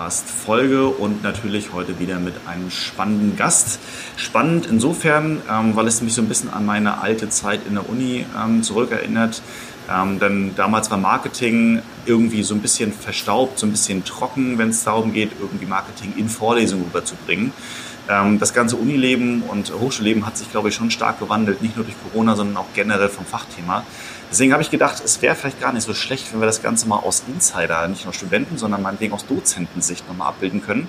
Podcast-Folge und natürlich heute wieder mit einem spannenden Gast. Spannend insofern, ähm, weil es mich so ein bisschen an meine alte Zeit in der Uni ähm, zurückerinnert. Ähm, denn damals war Marketing irgendwie so ein bisschen verstaubt, so ein bisschen trocken, wenn es darum geht, irgendwie Marketing in Vorlesungen rüberzubringen. Ähm, das ganze Unileben und Hochschulleben hat sich, glaube ich, schon stark gewandelt, nicht nur durch Corona, sondern auch generell vom Fachthema. Deswegen habe ich gedacht, es wäre vielleicht gar nicht so schlecht, wenn wir das Ganze mal aus Insider, nicht nur Studenten, sondern meinetwegen aus Dozentensicht nochmal abbilden können.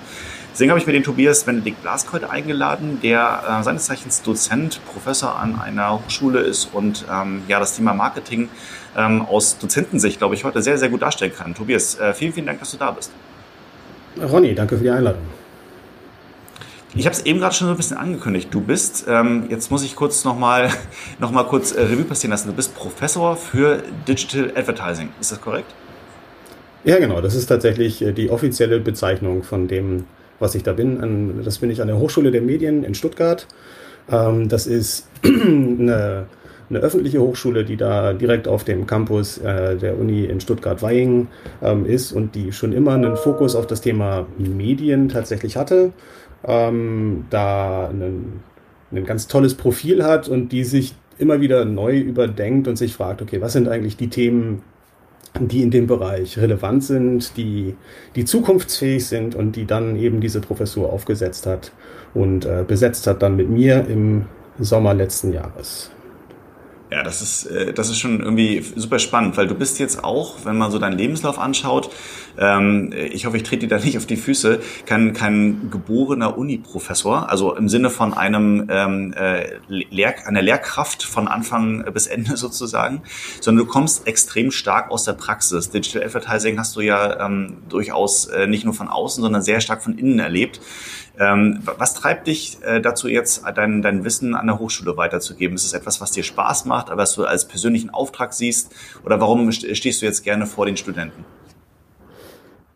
Deswegen habe ich mir den Tobias Benedikt Blask heute eingeladen, der äh, seines Zeichens Dozent, Professor an einer Hochschule ist und ähm, ja das Thema Marketing ähm, aus Dozentensicht, glaube ich, heute sehr, sehr gut darstellen kann. Tobias, äh, vielen, vielen Dank, dass du da bist. Ronny, danke für die Einladung. Ich habe es eben gerade schon so ein bisschen angekündigt. Du bist, ähm, jetzt muss ich kurz nochmal noch mal kurz äh, Revue passieren lassen, du bist Professor für Digital Advertising. Ist das korrekt? Ja, genau. Das ist tatsächlich äh, die offizielle Bezeichnung von dem, was ich da bin. Das bin ich an der Hochschule der Medien in Stuttgart. Ähm, das ist eine, eine öffentliche Hochschule, die da direkt auf dem Campus äh, der Uni in Stuttgart-Weihingen ähm, ist und die schon immer einen Fokus auf das Thema Medien tatsächlich hatte ähm, da ein, ein ganz tolles Profil hat und die sich immer wieder neu überdenkt und sich fragt, okay, was sind eigentlich die Themen, die in dem Bereich relevant sind, die, die zukunftsfähig sind und die dann eben diese Professur aufgesetzt hat und äh, besetzt hat dann mit mir im Sommer letzten Jahres. Ja, das ist, äh, das ist schon irgendwie super spannend, weil du bist jetzt auch, wenn man so deinen Lebenslauf anschaut, ähm, ich hoffe, ich trete dir da nicht auf die Füße, kein, kein geborener Uni-Professor, also im Sinne von einem ähm, äh, Lehr einer Lehrkraft von Anfang bis Ende sozusagen, sondern du kommst extrem stark aus der Praxis. Digital Advertising hast du ja ähm, durchaus äh, nicht nur von außen, sondern sehr stark von innen erlebt. Ähm, was treibt dich äh, dazu jetzt, dein, dein Wissen an der Hochschule weiterzugeben? Ist es etwas, was dir Spaß macht, aber was du als persönlichen Auftrag siehst? Oder warum stehst du jetzt gerne vor den Studenten?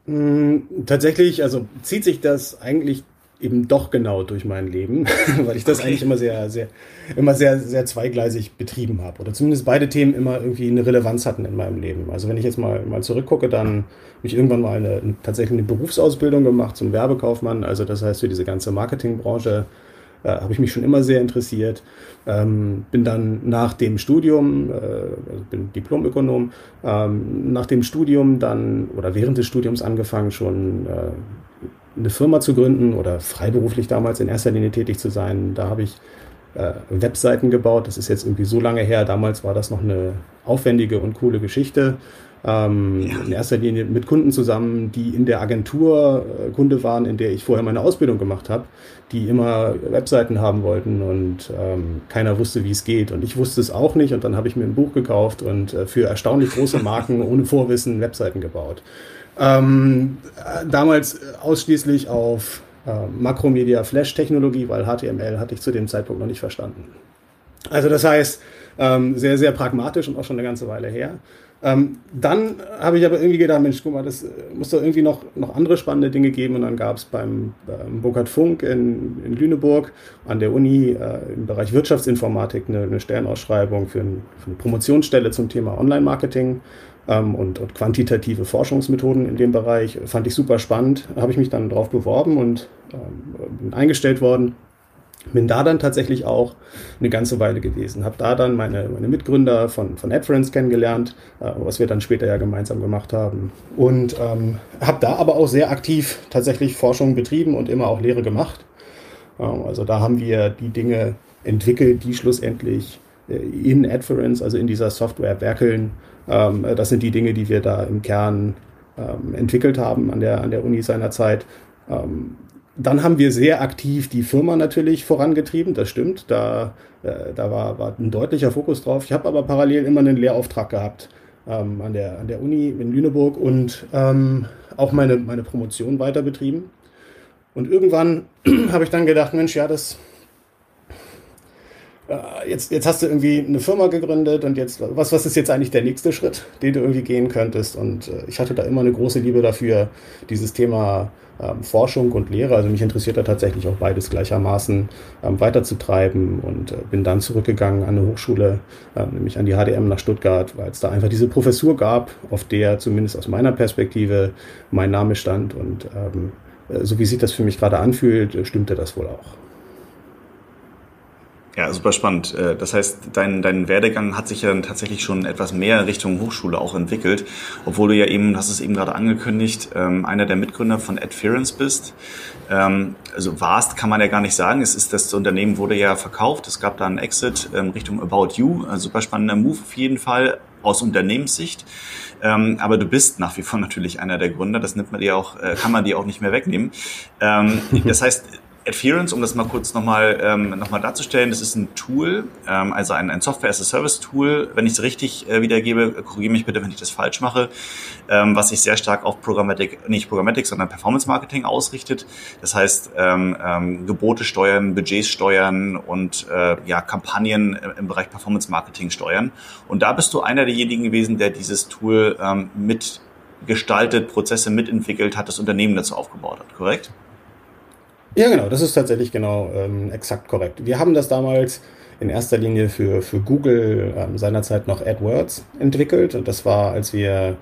Mm, tatsächlich, also zieht sich das eigentlich eben doch genau durch mein Leben, weil ich das okay. eigentlich immer sehr, sehr, immer sehr, sehr zweigleisig betrieben habe. Oder zumindest beide Themen immer irgendwie eine Relevanz hatten in meinem Leben. Also wenn ich jetzt mal, mal zurückgucke, dann habe ich irgendwann mal eine, tatsächlich eine Berufsausbildung gemacht zum Werbekaufmann. Also das heißt für diese ganze Marketingbranche äh, habe ich mich schon immer sehr interessiert. Ähm, bin dann nach dem Studium, äh, also bin Diplomökonom, ähm, nach dem Studium dann oder während des Studiums angefangen schon äh, eine Firma zu gründen oder freiberuflich damals in erster Linie tätig zu sein. Da habe ich äh, Webseiten gebaut. Das ist jetzt irgendwie so lange her. Damals war das noch eine aufwendige und coole Geschichte. Ähm, ja. In erster Linie mit Kunden zusammen, die in der Agentur äh, Kunde waren, in der ich vorher meine Ausbildung gemacht habe, die immer Webseiten haben wollten und ähm, keiner wusste, wie es geht. Und ich wusste es auch nicht. Und dann habe ich mir ein Buch gekauft und äh, für erstaunlich große Marken ohne Vorwissen Webseiten gebaut. Ähm, äh, damals ausschließlich auf äh, Makromedia Flash Technologie, weil HTML hatte ich zu dem Zeitpunkt noch nicht verstanden. Also das heißt, ähm, sehr, sehr pragmatisch und auch schon eine ganze Weile her. Ähm, dann habe ich aber irgendwie gedacht, Mensch, guck mal, das äh, muss doch irgendwie noch, noch andere spannende Dinge geben. Und dann gab es beim ähm, Burkhard Funk in, in Lüneburg an der Uni äh, im Bereich Wirtschaftsinformatik eine, eine Stellenausschreibung für, ein, für, eine Promotionsstelle zum Thema Online-Marketing ähm, und, und, quantitative Forschungsmethoden in dem Bereich. Fand ich super spannend. Habe ich mich dann drauf beworben und ähm, bin eingestellt worden bin da dann tatsächlich auch eine ganze Weile gewesen. Habe da dann meine, meine Mitgründer von, von AdFriends kennengelernt, äh, was wir dann später ja gemeinsam gemacht haben. Und ähm, habe da aber auch sehr aktiv tatsächlich Forschung betrieben und immer auch Lehre gemacht. Ähm, also da haben wir die Dinge entwickelt, die schlussendlich äh, in AdFriends, also in dieser Software werkeln. Ähm, das sind die Dinge, die wir da im Kern ähm, entwickelt haben an der, an der Uni seinerzeit. Ähm, dann haben wir sehr aktiv die Firma natürlich vorangetrieben, das stimmt. Da, äh, da war, war ein deutlicher Fokus drauf. Ich habe aber parallel immer einen Lehrauftrag gehabt ähm, an, der, an der Uni in Lüneburg und ähm, auch meine, meine Promotion weiter betrieben. Und irgendwann habe ich dann gedacht, Mensch, ja, das, äh, jetzt, jetzt hast du irgendwie eine Firma gegründet und jetzt, was, was ist jetzt eigentlich der nächste Schritt, den du irgendwie gehen könntest? Und äh, ich hatte da immer eine große Liebe dafür, dieses Thema ähm, Forschung und Lehre. Also mich interessiert da tatsächlich auch beides gleichermaßen ähm, weiterzutreiben und äh, bin dann zurückgegangen an eine Hochschule, äh, nämlich an die HDM nach Stuttgart, weil es da einfach diese Professur gab, auf der zumindest aus meiner Perspektive mein Name stand und ähm, äh, so wie sich das für mich gerade anfühlt, stimmte das wohl auch. Ja, super spannend. Äh, das heißt, dein, dein Werdegang hat sich ja dann tatsächlich schon etwas mehr Richtung Hochschule auch entwickelt, obwohl du ja eben, hast es eben gerade angekündigt, ähm, einer der Mitgründer von Adference bist. Ähm, also warst, kann man ja gar nicht sagen. Es ist das Unternehmen wurde ja verkauft. Es gab da einen Exit ähm, Richtung About You. Ein super spannender Move auf jeden Fall aus Unternehmenssicht. aber du bist nach wie vor natürlich einer der Gründer. Das nimmt man dir auch, äh, kann man dir auch nicht mehr wegnehmen. das heißt, Adherence, um das mal kurz nochmal ähm, noch darzustellen, das ist ein Tool, ähm, also ein, ein Software-as-a-Service-Tool, wenn ich es richtig äh, wiedergebe, korrigiere mich bitte, wenn ich das falsch mache, ähm, was sich sehr stark auf Programmatic, nicht Programmatic, sondern Performance-Marketing ausrichtet. Das heißt, ähm, ähm, Gebote steuern, Budgets steuern und äh, ja, Kampagnen im Bereich Performance-Marketing steuern. Und da bist du einer derjenigen gewesen, der dieses Tool ähm, mitgestaltet, Prozesse mitentwickelt hat, das Unternehmen dazu aufgebaut hat, korrekt? Ja, genau, das ist tatsächlich genau ähm, exakt korrekt. Wir haben das damals in erster Linie für, für Google ähm, seinerzeit noch AdWords entwickelt. Und das war, als wir,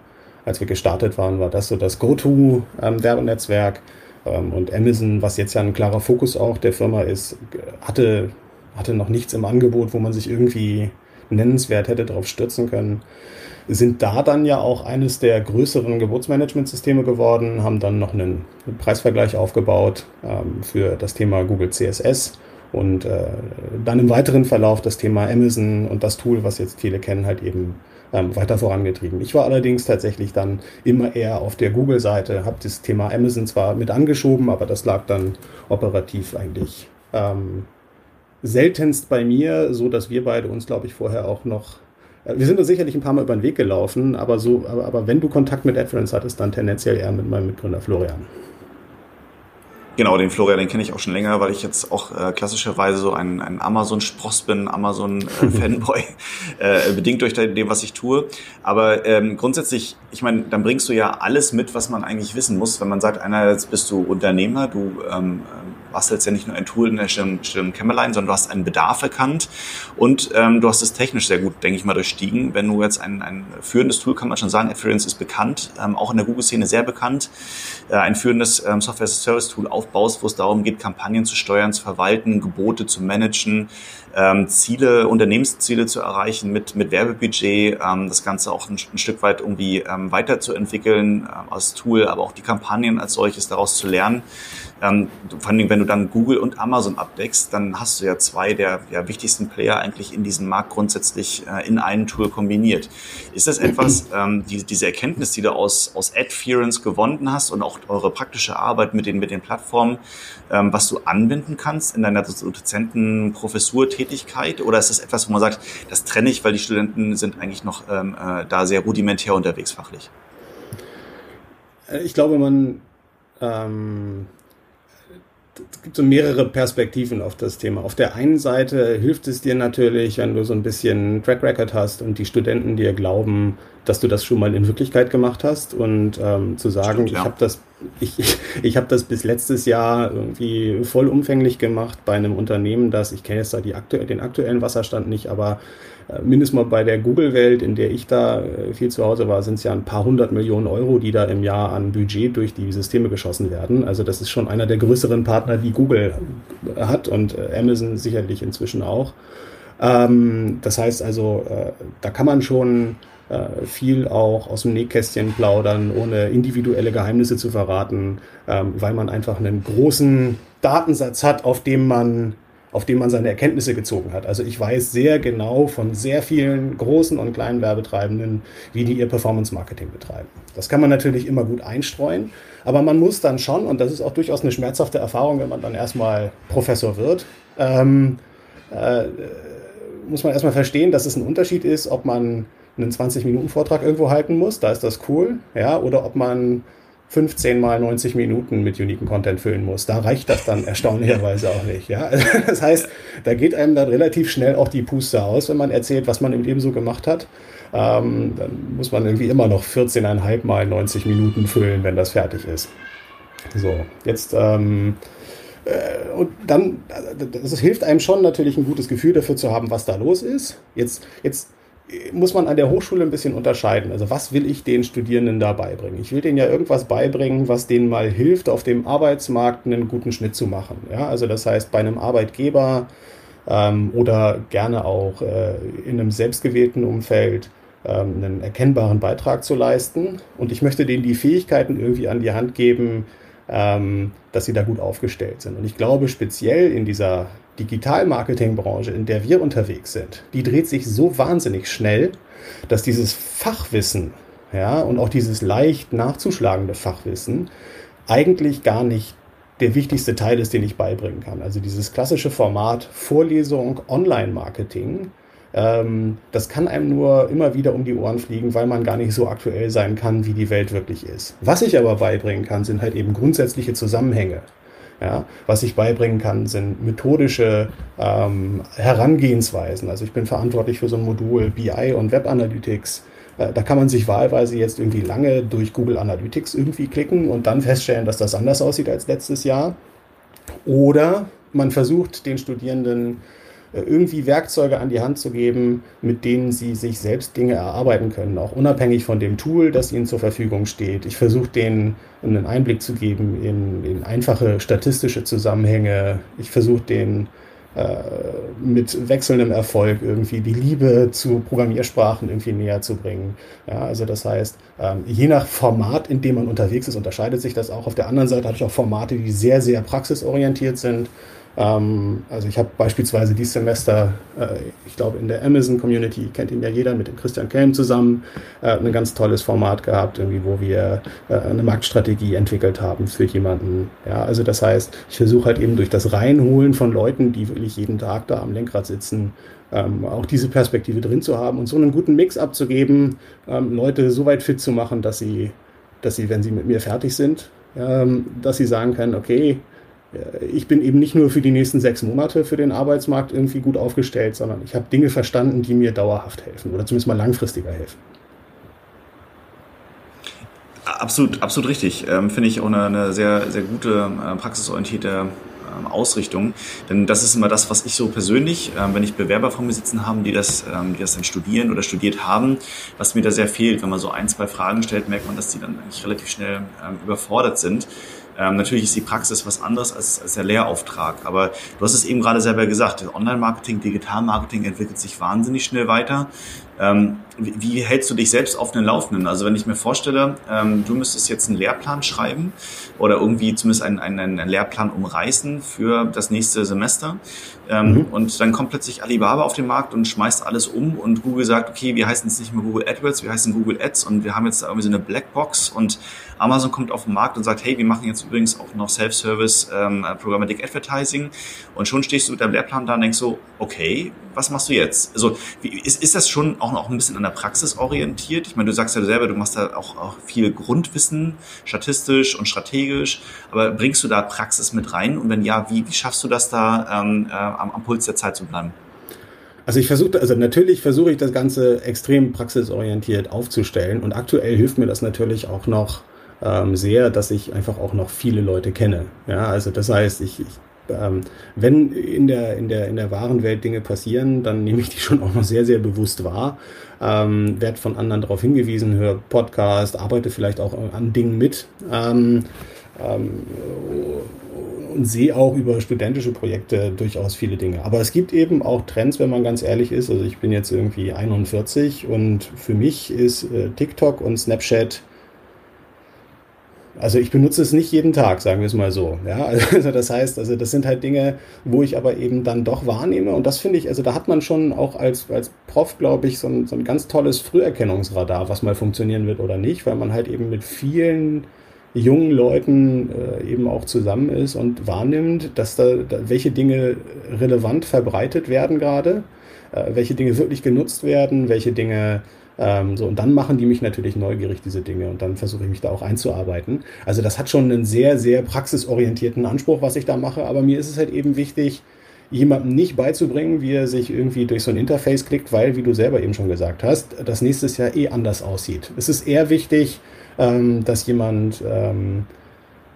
als wir gestartet waren, war das so das Go-To-Werbenetzwerk ähm, und Amazon, was jetzt ja ein klarer Fokus auch der Firma ist, hatte, hatte noch nichts im Angebot, wo man sich irgendwie nennenswert hätte darauf stürzen können sind da dann ja auch eines der größeren Geburtsmanagementsysteme geworden, haben dann noch einen Preisvergleich aufgebaut ähm, für das Thema Google CSS und äh, dann im weiteren Verlauf das Thema Amazon und das Tool, was jetzt viele kennen, halt eben ähm, weiter vorangetrieben. Ich war allerdings tatsächlich dann immer eher auf der Google-Seite, habe das Thema Amazon zwar mit angeschoben, aber das lag dann operativ eigentlich ähm, seltenst bei mir, so dass wir beide uns, glaube ich, vorher auch noch wir sind uns sicherlich ein paar Mal über den Weg gelaufen, aber so, aber, aber wenn du Kontakt mit AdFriends hattest, dann tendenziell eher mit meinem Mitgründer Florian. Genau, den Florian, den kenne ich auch schon länger, weil ich jetzt auch äh, klassischerweise so ein, ein Amazon-Spross bin, Amazon-Fanboy, äh, äh, bedingt durch dem, was ich tue. Aber ähm, grundsätzlich, ich meine, dann bringst du ja alles mit, was man eigentlich wissen muss. Wenn man sagt, einerseits bist du Unternehmer, du ähm, bastelst ja nicht nur ein Tool in der Stirn, Kämmerlein, sondern du hast einen Bedarf erkannt und ähm, du hast es technisch sehr gut, denke ich mal, durchstiegen. Wenn du jetzt ein, ein führendes Tool, kann man schon sagen, Experience ist bekannt, ähm, auch in der Google-Szene sehr bekannt, äh, ein führendes ähm, Software-as-a-Service-Tool aufbaust, wo es darum geht, Kampagnen zu steuern, zu verwalten, Gebote zu managen, ähm, Ziele, Unternehmensziele zu erreichen mit, mit Werbebudget, ähm, das Ganze auch ein, ein Stück weit irgendwie ähm, weiterzuentwickeln ähm, als Tool, aber auch die Kampagnen als solches daraus zu lernen. Ähm, vor allem, wenn du dann Google und Amazon abdeckst, dann hast du ja zwei der ja, wichtigsten Player eigentlich in diesem Markt grundsätzlich äh, in einem Tool kombiniert. Ist das etwas, ähm, die, diese Erkenntnis, die du aus, aus Adference gewonnen hast und auch eure praktische Arbeit mit den, mit den Plattformen, ähm, was du anwenden kannst in deiner Dozentenprofessurtätigkeit? Oder ist das etwas, wo man sagt, das trenne ich, weil die Studenten sind eigentlich noch ähm, äh, da sehr rudimentär unterwegs fachlich? Äh, ich glaube, man ähm, es gibt so mehrere Perspektiven auf das Thema. Auf der einen Seite hilft es dir natürlich, wenn du so ein bisschen Track Record hast und die Studenten dir glauben, dass du das schon mal in Wirklichkeit gemacht hast und ähm, zu sagen, Stimmt, ja. ich habe das, ich, ich, habe das bis letztes Jahr irgendwie vollumfänglich gemacht bei einem Unternehmen, das ich kenne jetzt da die aktu den aktuellen Wasserstand nicht, aber mindestens mal bei der Google-Welt, in der ich da äh, viel zu Hause war, sind es ja ein paar hundert Millionen Euro, die da im Jahr an Budget durch die Systeme geschossen werden. Also das ist schon einer der größeren Partner, die Google hat und äh, Amazon sicherlich inzwischen auch. Ähm, das heißt also, da kann man schon viel auch aus dem Nähkästchen plaudern, ohne individuelle Geheimnisse zu verraten, ähm, weil man einfach einen großen Datensatz hat, auf dem man auf dem man seine Erkenntnisse gezogen hat. Also ich weiß sehr genau von sehr vielen großen und kleinen Werbetreibenden, wie die ihr Performance-Marketing betreiben. Das kann man natürlich immer gut einstreuen, aber man muss dann schon, und das ist auch durchaus eine schmerzhafte Erfahrung, wenn man dann erstmal Professor wird, ähm, äh, muss man erstmal verstehen, dass es ein Unterschied ist, ob man einen 20-Minuten-Vortrag irgendwo halten muss, da ist das cool, ja, oder ob man 15 mal 90 Minuten mit uniken Content füllen muss. Da reicht das dann erstaunlicherweise auch nicht. Ja? Das heißt, da geht einem dann relativ schnell auch die Puste aus, wenn man erzählt, was man im Leben so gemacht hat. Ähm, dann muss man irgendwie immer noch 14,5 mal 90 Minuten füllen, wenn das fertig ist. So, jetzt ähm, äh, und dann, das hilft einem schon natürlich ein gutes Gefühl dafür zu haben, was da los ist. Jetzt, jetzt muss man an der Hochschule ein bisschen unterscheiden. Also was will ich den Studierenden da beibringen? Ich will denen ja irgendwas beibringen, was denen mal hilft, auf dem Arbeitsmarkt einen guten Schnitt zu machen. Ja, also das heißt, bei einem Arbeitgeber ähm, oder gerne auch äh, in einem selbstgewählten Umfeld ähm, einen erkennbaren Beitrag zu leisten. Und ich möchte denen die Fähigkeiten irgendwie an die Hand geben, ähm, dass sie da gut aufgestellt sind. Und ich glaube, speziell in dieser Digital-Marketing-Branche, in der wir unterwegs sind, die dreht sich so wahnsinnig schnell, dass dieses Fachwissen ja, und auch dieses leicht nachzuschlagende Fachwissen eigentlich gar nicht der wichtigste Teil ist, den ich beibringen kann. Also dieses klassische Format Vorlesung, Online-Marketing, ähm, das kann einem nur immer wieder um die Ohren fliegen, weil man gar nicht so aktuell sein kann, wie die Welt wirklich ist. Was ich aber beibringen kann, sind halt eben grundsätzliche Zusammenhänge. Ja, was ich beibringen kann, sind methodische ähm, Herangehensweisen. Also ich bin verantwortlich für so ein Modul BI und Web Analytics. Äh, da kann man sich wahlweise jetzt irgendwie lange durch Google Analytics irgendwie klicken und dann feststellen, dass das anders aussieht als letztes Jahr. Oder man versucht den Studierenden irgendwie Werkzeuge an die Hand zu geben, mit denen sie sich selbst Dinge erarbeiten können, auch unabhängig von dem Tool, das ihnen zur Verfügung steht. Ich versuche denen einen Einblick zu geben in, in einfache statistische Zusammenhänge. Ich versuche denen äh, mit wechselndem Erfolg irgendwie die Liebe zu Programmiersprachen irgendwie näher zu bringen. Ja, also das heißt, ähm, je nach Format, in dem man unterwegs ist, unterscheidet sich das auch. Auf der anderen Seite habe ich auch Formate, die sehr, sehr praxisorientiert sind. Ähm, also ich habe beispielsweise dieses Semester, äh, ich glaube in der Amazon Community, kennt ihn ja jeder, mit dem Christian Kelm zusammen, äh, ein ganz tolles Format gehabt, irgendwie, wo wir äh, eine Marktstrategie entwickelt haben für jemanden. Ja, also das heißt, ich versuche halt eben durch das Reinholen von Leuten, die wirklich jeden Tag da am Lenkrad sitzen, ähm, auch diese Perspektive drin zu haben und so einen guten Mix abzugeben, ähm, Leute so weit fit zu machen, dass sie, dass sie, wenn sie mit mir fertig sind, ähm, dass sie sagen können, okay, ich bin eben nicht nur für die nächsten sechs Monate für den Arbeitsmarkt irgendwie gut aufgestellt, sondern ich habe Dinge verstanden, die mir dauerhaft helfen oder zumindest mal langfristiger helfen. Absolut, absolut richtig. Ähm, Finde ich auch eine, eine, sehr, sehr gute, äh, praxisorientierte ähm, Ausrichtung. Denn das ist immer das, was ich so persönlich, ähm, wenn ich Bewerber vor mir sitzen haben, die das, ähm, die das dann studieren oder studiert haben, was mir da sehr fehlt. Wenn man so ein, zwei Fragen stellt, merkt man, dass die dann eigentlich relativ schnell ähm, überfordert sind. Ähm, natürlich ist die Praxis was anderes als, als der Lehrauftrag. Aber du hast es eben gerade selber gesagt, Online-Marketing, Digital-Marketing entwickelt sich wahnsinnig schnell weiter. Ähm, wie, wie, hältst du dich selbst auf den Laufenden? Also wenn ich mir vorstelle, ähm, du müsstest jetzt einen Lehrplan schreiben oder irgendwie zumindest einen, einen, einen Lehrplan umreißen für das nächste Semester ähm, mhm. und dann kommt plötzlich Alibaba auf den Markt und schmeißt alles um und Google sagt, okay, wir heißen jetzt nicht mehr Google AdWords, wir heißen Google Ads und wir haben jetzt irgendwie so eine Blackbox und Amazon kommt auf den Markt und sagt, hey, wir machen jetzt übrigens auch noch Self-Service ähm, Programmatic Advertising und schon stehst du mit deinem Lehrplan da und denkst so, okay, was machst du jetzt? Also wie, ist, ist das schon auch noch ein bisschen an der Praxis orientiert? Ich meine, du sagst ja selber, du machst da auch, auch viel Grundwissen, statistisch und strategisch, aber bringst du da Praxis mit rein? Und wenn ja, wie, wie schaffst du das da ähm, äh, am, am Puls der Zeit zu bleiben? Also ich versuche, also natürlich versuche ich das Ganze extrem praxisorientiert aufzustellen und aktuell hilft mir das natürlich auch noch ähm, sehr, dass ich einfach auch noch viele Leute kenne. Ja, also das heißt, ich, ich ähm, wenn in der, in, der, in der wahren Welt Dinge passieren, dann nehme ich die schon auch noch sehr, sehr bewusst wahr. Ähm, werde von anderen darauf hingewiesen, höre Podcast, arbeite vielleicht auch an Dingen mit. Ähm, ähm, und sehe auch über studentische Projekte durchaus viele Dinge. Aber es gibt eben auch Trends, wenn man ganz ehrlich ist. Also ich bin jetzt irgendwie 41 und für mich ist äh, TikTok und Snapchat Also ich benutze es nicht jeden Tag, sagen wir es mal so. Ja, also das heißt, also das sind halt Dinge, wo ich aber eben dann doch wahrnehme. Und das finde ich, also da hat man schon auch als, als Prof, glaube ich, so ein, so ein ganz tolles Früherkennungsradar, was mal funktionieren wird oder nicht, weil man halt eben mit vielen jungen Leuten äh, eben auch zusammen ist und wahrnimmt, dass da, da welche Dinge relevant verbreitet werden gerade, äh, welche Dinge wirklich genutzt werden, welche Dinge ähm, so, und dann machen die mich natürlich neugierig, diese Dinge, und dann versuche ich mich da auch einzuarbeiten. Also das hat schon einen sehr, sehr praxisorientierten Anspruch, was ich da mache, aber mir ist es halt eben wichtig, jemandem nicht beizubringen, wie er sich irgendwie durch so ein Interface klickt, weil, wie du selber eben schon gesagt hast, das nächstes Jahr eh anders aussieht. Es ist eher wichtig, ähm, dass jemand, ähm,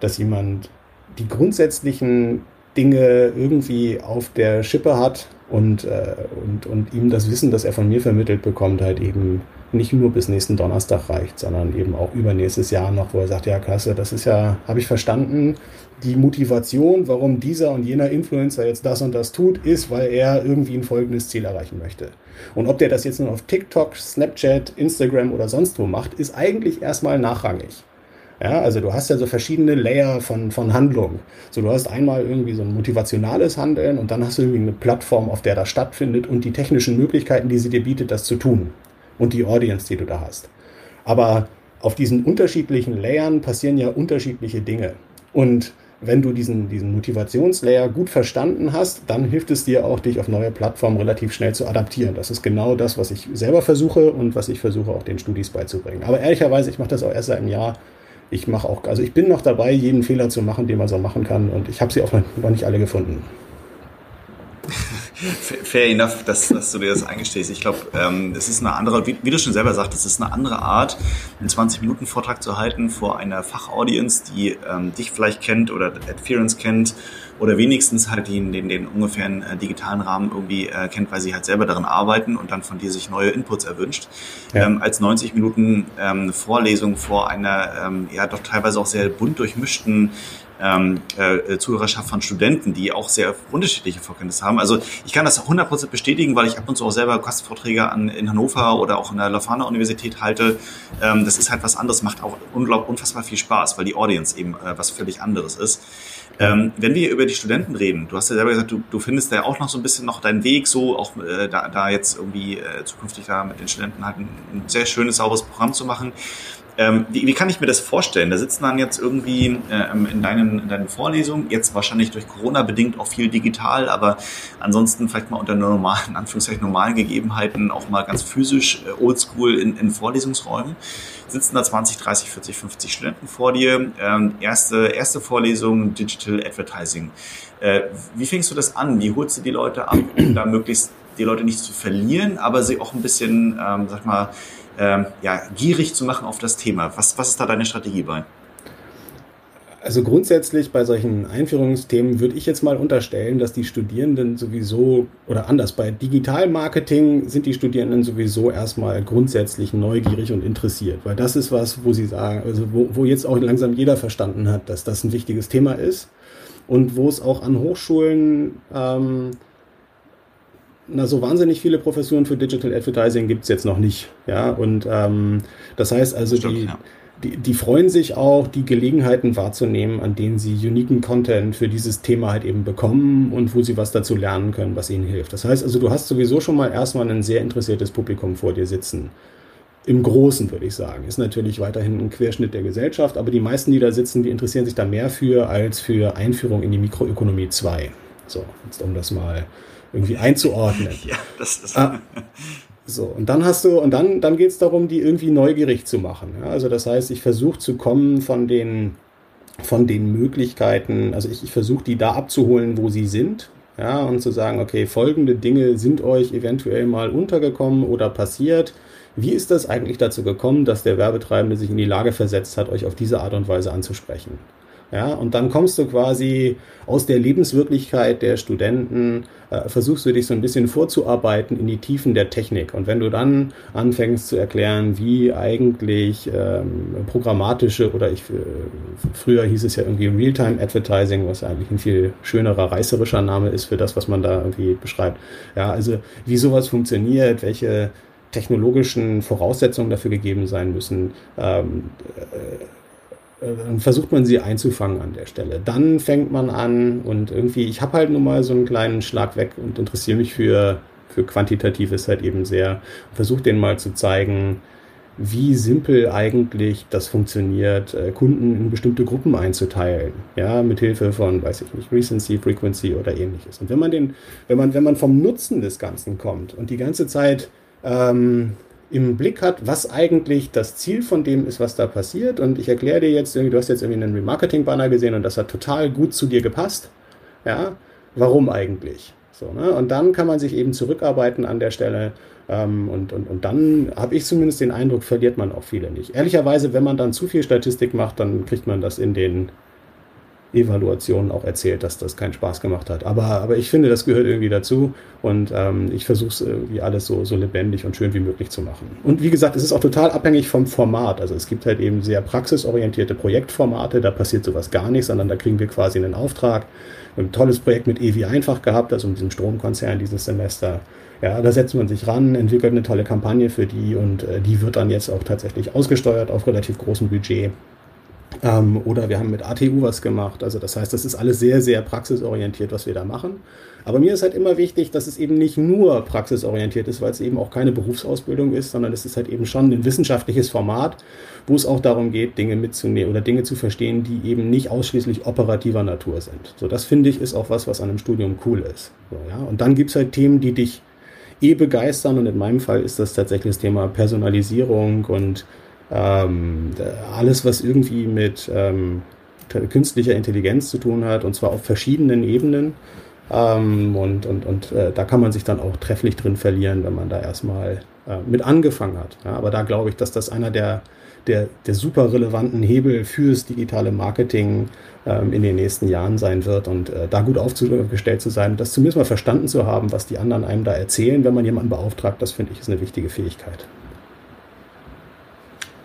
dass jemand die grundsätzlichen Dinge irgendwie auf der Schippe hat und, äh, und, und ihm das Wissen, das er von mir vermittelt bekommt, halt eben nicht nur bis nächsten Donnerstag reicht, sondern eben auch übernächstes Jahr noch, wo er sagt, ja, klasse, das ist ja, habe ich verstanden, die Motivation, warum dieser und jener Influencer jetzt das und das tut, ist, weil er irgendwie ein folgendes Ziel erreichen möchte. Und ob der das jetzt nur auf TikTok, Snapchat, Instagram oder sonst wo macht, ist eigentlich erstmal nachrangig. Ja, also du hast ja so verschiedene Layer von, von Handlungen. So, du hast einmal irgendwie so ein motivationales Handeln und dann hast du irgendwie eine Plattform, auf der das stattfindet und die technischen Möglichkeiten, die sie dir bietet, das zu tun. Und die Audience, die du da hast. Aber auf diesen unterschiedlichen Layern passieren ja unterschiedliche Dinge. Und wenn du diesen, diesen Motivationslayer gut verstanden hast, dann hilft es dir auch, dich auf neue Plattformen relativ schnell zu adaptieren. Das ist genau das, was ich selber versuche und was ich versuche auch den Studis beizubringen. Aber ehrlicherweise, ich mache das auch erst seit einem Jahr ich mache auch, also ich bin noch dabei, jeden Fehler zu machen, den man so machen kann und ich habe sie auch noch nicht alle gefunden. Fair enough, dass, dass du dir das eingestehst. Ich glaube, ähm, es ist eine andere, wie, wie, du schon selber sagst, es ist eine andere Art, einen 20-Minuten-Vortrag zu halten vor einer Fachaudience, die ähm, dich vielleicht kennt oder Adference kennt oder wenigstens halt den, den, den ungefähren äh, digitalen Rahmen irgendwie äh, kennt, weil sie halt selber daran arbeiten und dann von dir sich neue Inputs erwünscht. Ja. Ähm, als 90 Minuten ähm, Vorlesung vor einer ähm, ja doch teilweise auch sehr bunt durchmischten ähm, äh, Zuhörerschaft von Studenten, die auch sehr unterschiedliche Vorkenntnisse haben. Also ich kann das 100% bestätigen, weil ich ab und zu auch selber Gastvorträge an, in Hannover oder auch in der Lofana Universität halte. Ähm, das ist halt was anderes, macht auch unglaublich unfassbar viel Spaß, weil die Audience eben äh, was völlig anderes ist. Ähm, wenn wir über die Studenten reden, du hast ja selber gesagt, du, du findest da auch noch so ein bisschen noch deinen Weg, so auch äh, da, da jetzt irgendwie äh, zukünftig da mit den Studenten halt ein, ein sehr schönes, sauberes Programm zu machen. Ähm, wie, wie, kann ich mir das vorstellen? Da sitzen dann jetzt irgendwie ähm, in, deinen, in deinen Vorlesungen, jetzt wahrscheinlich durch Corona bedingt auch viel digital, aber ansonsten vielleicht mal unter normalen, Anführungszeichen normalen Gegebenheiten auch mal ganz physisch, äh, oldschool in, in Vorlesungsräumen. Sitzen da 20, 30, 40, 50 Studenten vor dir. Ähm, erste, erste Vorlesung Digital Advertising. Äh, wie fängst du das an? Wie holst du die Leute ab, um da möglichst die Leute nicht zu verlieren, aber sie auch ein bisschen, ähm, sag mal, ähm, ja, gierig zu machen auf das Thema. Was, was ist da deine Strategie bei? Also grundsätzlich bei solchen Einführungsthemen würde ich jetzt mal unterstellen, dass die Studierenden sowieso, oder anders, bei Digitalmarketing sind die Studierenden sowieso erstmal grundsätzlich neugierig und interessiert, weil das ist was, wo sie sagen, also wo, wo jetzt auch langsam jeder verstanden hat, dass das ein wichtiges Thema ist und wo es auch an Hochschulen ähm, na, so wahnsinnig viele Professuren für Digital Advertising gibt es jetzt noch nicht. Ja, und ähm, das heißt also, Stimmt, die, ja. die, die freuen sich auch, die Gelegenheiten wahrzunehmen, an denen sie uniken Content für dieses Thema halt eben bekommen und wo sie was dazu lernen können, was ihnen hilft. Das heißt also, du hast sowieso schon mal erstmal ein sehr interessiertes Publikum vor dir sitzen. Im Großen würde ich sagen. Ist natürlich weiterhin ein Querschnitt der Gesellschaft, aber die meisten, die da sitzen, die interessieren sich da mehr für als für Einführung in die Mikroökonomie 2. So, jetzt um das mal irgendwie einzuordnen. Ja, das ist. Ah, so, und dann hast du, und dann, dann geht es darum, die irgendwie neugierig zu machen. Ja, also das heißt, ich versuche zu kommen von den, von den Möglichkeiten, also ich, ich versuche die da abzuholen, wo sie sind. Ja, und zu sagen, okay, folgende Dinge sind euch eventuell mal untergekommen oder passiert. Wie ist das eigentlich dazu gekommen, dass der Werbetreibende sich in die Lage versetzt hat, euch auf diese Art und Weise anzusprechen? Ja, und dann kommst du quasi aus der Lebenswirklichkeit der Studenten, äh, versuchst du dich so ein bisschen vorzuarbeiten in die Tiefen der Technik. Und wenn du dann anfängst zu erklären, wie eigentlich ähm, programmatische oder ich, äh, früher hieß es ja irgendwie Realtime Advertising, was eigentlich ein viel schönerer, reißerischer Name ist für das, was man da irgendwie beschreibt. Ja, also wie sowas funktioniert, welche technologischen Voraussetzungen dafür gegeben sein müssen. Ähm, äh, dann versucht man sie einzufangen an der Stelle. Dann fängt man an und irgendwie, ich habe halt nun mal so einen kleinen Schlag weg und interessiere mich für, für Quantitatives halt eben sehr. Versuche denen mal zu zeigen, wie simpel eigentlich das funktioniert, äh, Kunden in bestimmte Gruppen einzuteilen, ja, mit Hilfe von, weiß ich nicht, Recency, Frequency oder ähnliches. Und wenn man den, wenn man, wenn man vom Nutzen des Ganzen kommt und die ganze Zeit ähm, im Blick hat, was eigentlich das Ziel von dem ist, was da passiert. Und ich erkläre dir jetzt, du hast jetzt irgendwie einen Remarketing-Banner gesehen und das hat total gut zu dir gepasst. Ja, warum eigentlich? So, ne? Und dann kann man sich eben zurückarbeiten an der Stelle. Ähm, und, und, und dann habe ich zumindest den Eindruck, verliert man auch viele nicht. Ehrlicherweise, wenn man dann zu viel Statistik macht, dann kriegt man das in den Evaluationen auch erzählt, dass das keinen Spaß gemacht hat. Aber, aber ich finde, das gehört irgendwie dazu und ähm, ich versuche es irgendwie alles so, so lebendig und schön wie möglich zu machen. Und wie gesagt, es ist auch total abhängig vom Format. Also es gibt halt eben sehr praxisorientierte Projektformate, da passiert sowas gar nicht, sondern da kriegen wir quasi einen Auftrag. Ein tolles Projekt mit EWI einfach gehabt, also mit diesem Stromkonzern dieses Semester. Ja, da setzt man sich ran, entwickelt eine tolle Kampagne für die und äh, die wird dann jetzt auch tatsächlich ausgesteuert auf relativ großem Budget. Ähm, oder wir haben mit ATU was gemacht. Also das heißt, das ist alles sehr, sehr praxisorientiert, was wir da machen. Aber mir ist halt immer wichtig, dass es eben nicht nur praxisorientiert ist, weil es eben auch keine Berufsausbildung ist, sondern es ist halt eben schon ein wissenschaftliches Format, wo es auch darum geht, Dinge mitzunehmen oder Dinge zu verstehen, die eben nicht ausschließlich operativer Natur sind. So, das finde ich ist auch was, was an einem Studium cool ist. So, ja? Und dann gibt es halt Themen, die dich eh begeistern und in meinem Fall ist das tatsächlich das Thema Personalisierung und ähm, alles, was irgendwie mit ähm, künstlicher Intelligenz zu tun hat, und zwar auf verschiedenen Ebenen. Ähm, und und, und äh, da kann man sich dann auch trefflich drin verlieren, wenn man da erstmal äh, mit angefangen hat. Ja, aber da glaube ich, dass das einer der, der, der super relevanten Hebel fürs digitale Marketing ähm, in den nächsten Jahren sein wird und äh, da gut aufgestellt zu sein, das zumindest mal verstanden zu haben, was die anderen einem da erzählen, wenn man jemanden beauftragt, das finde ich ist eine wichtige Fähigkeit.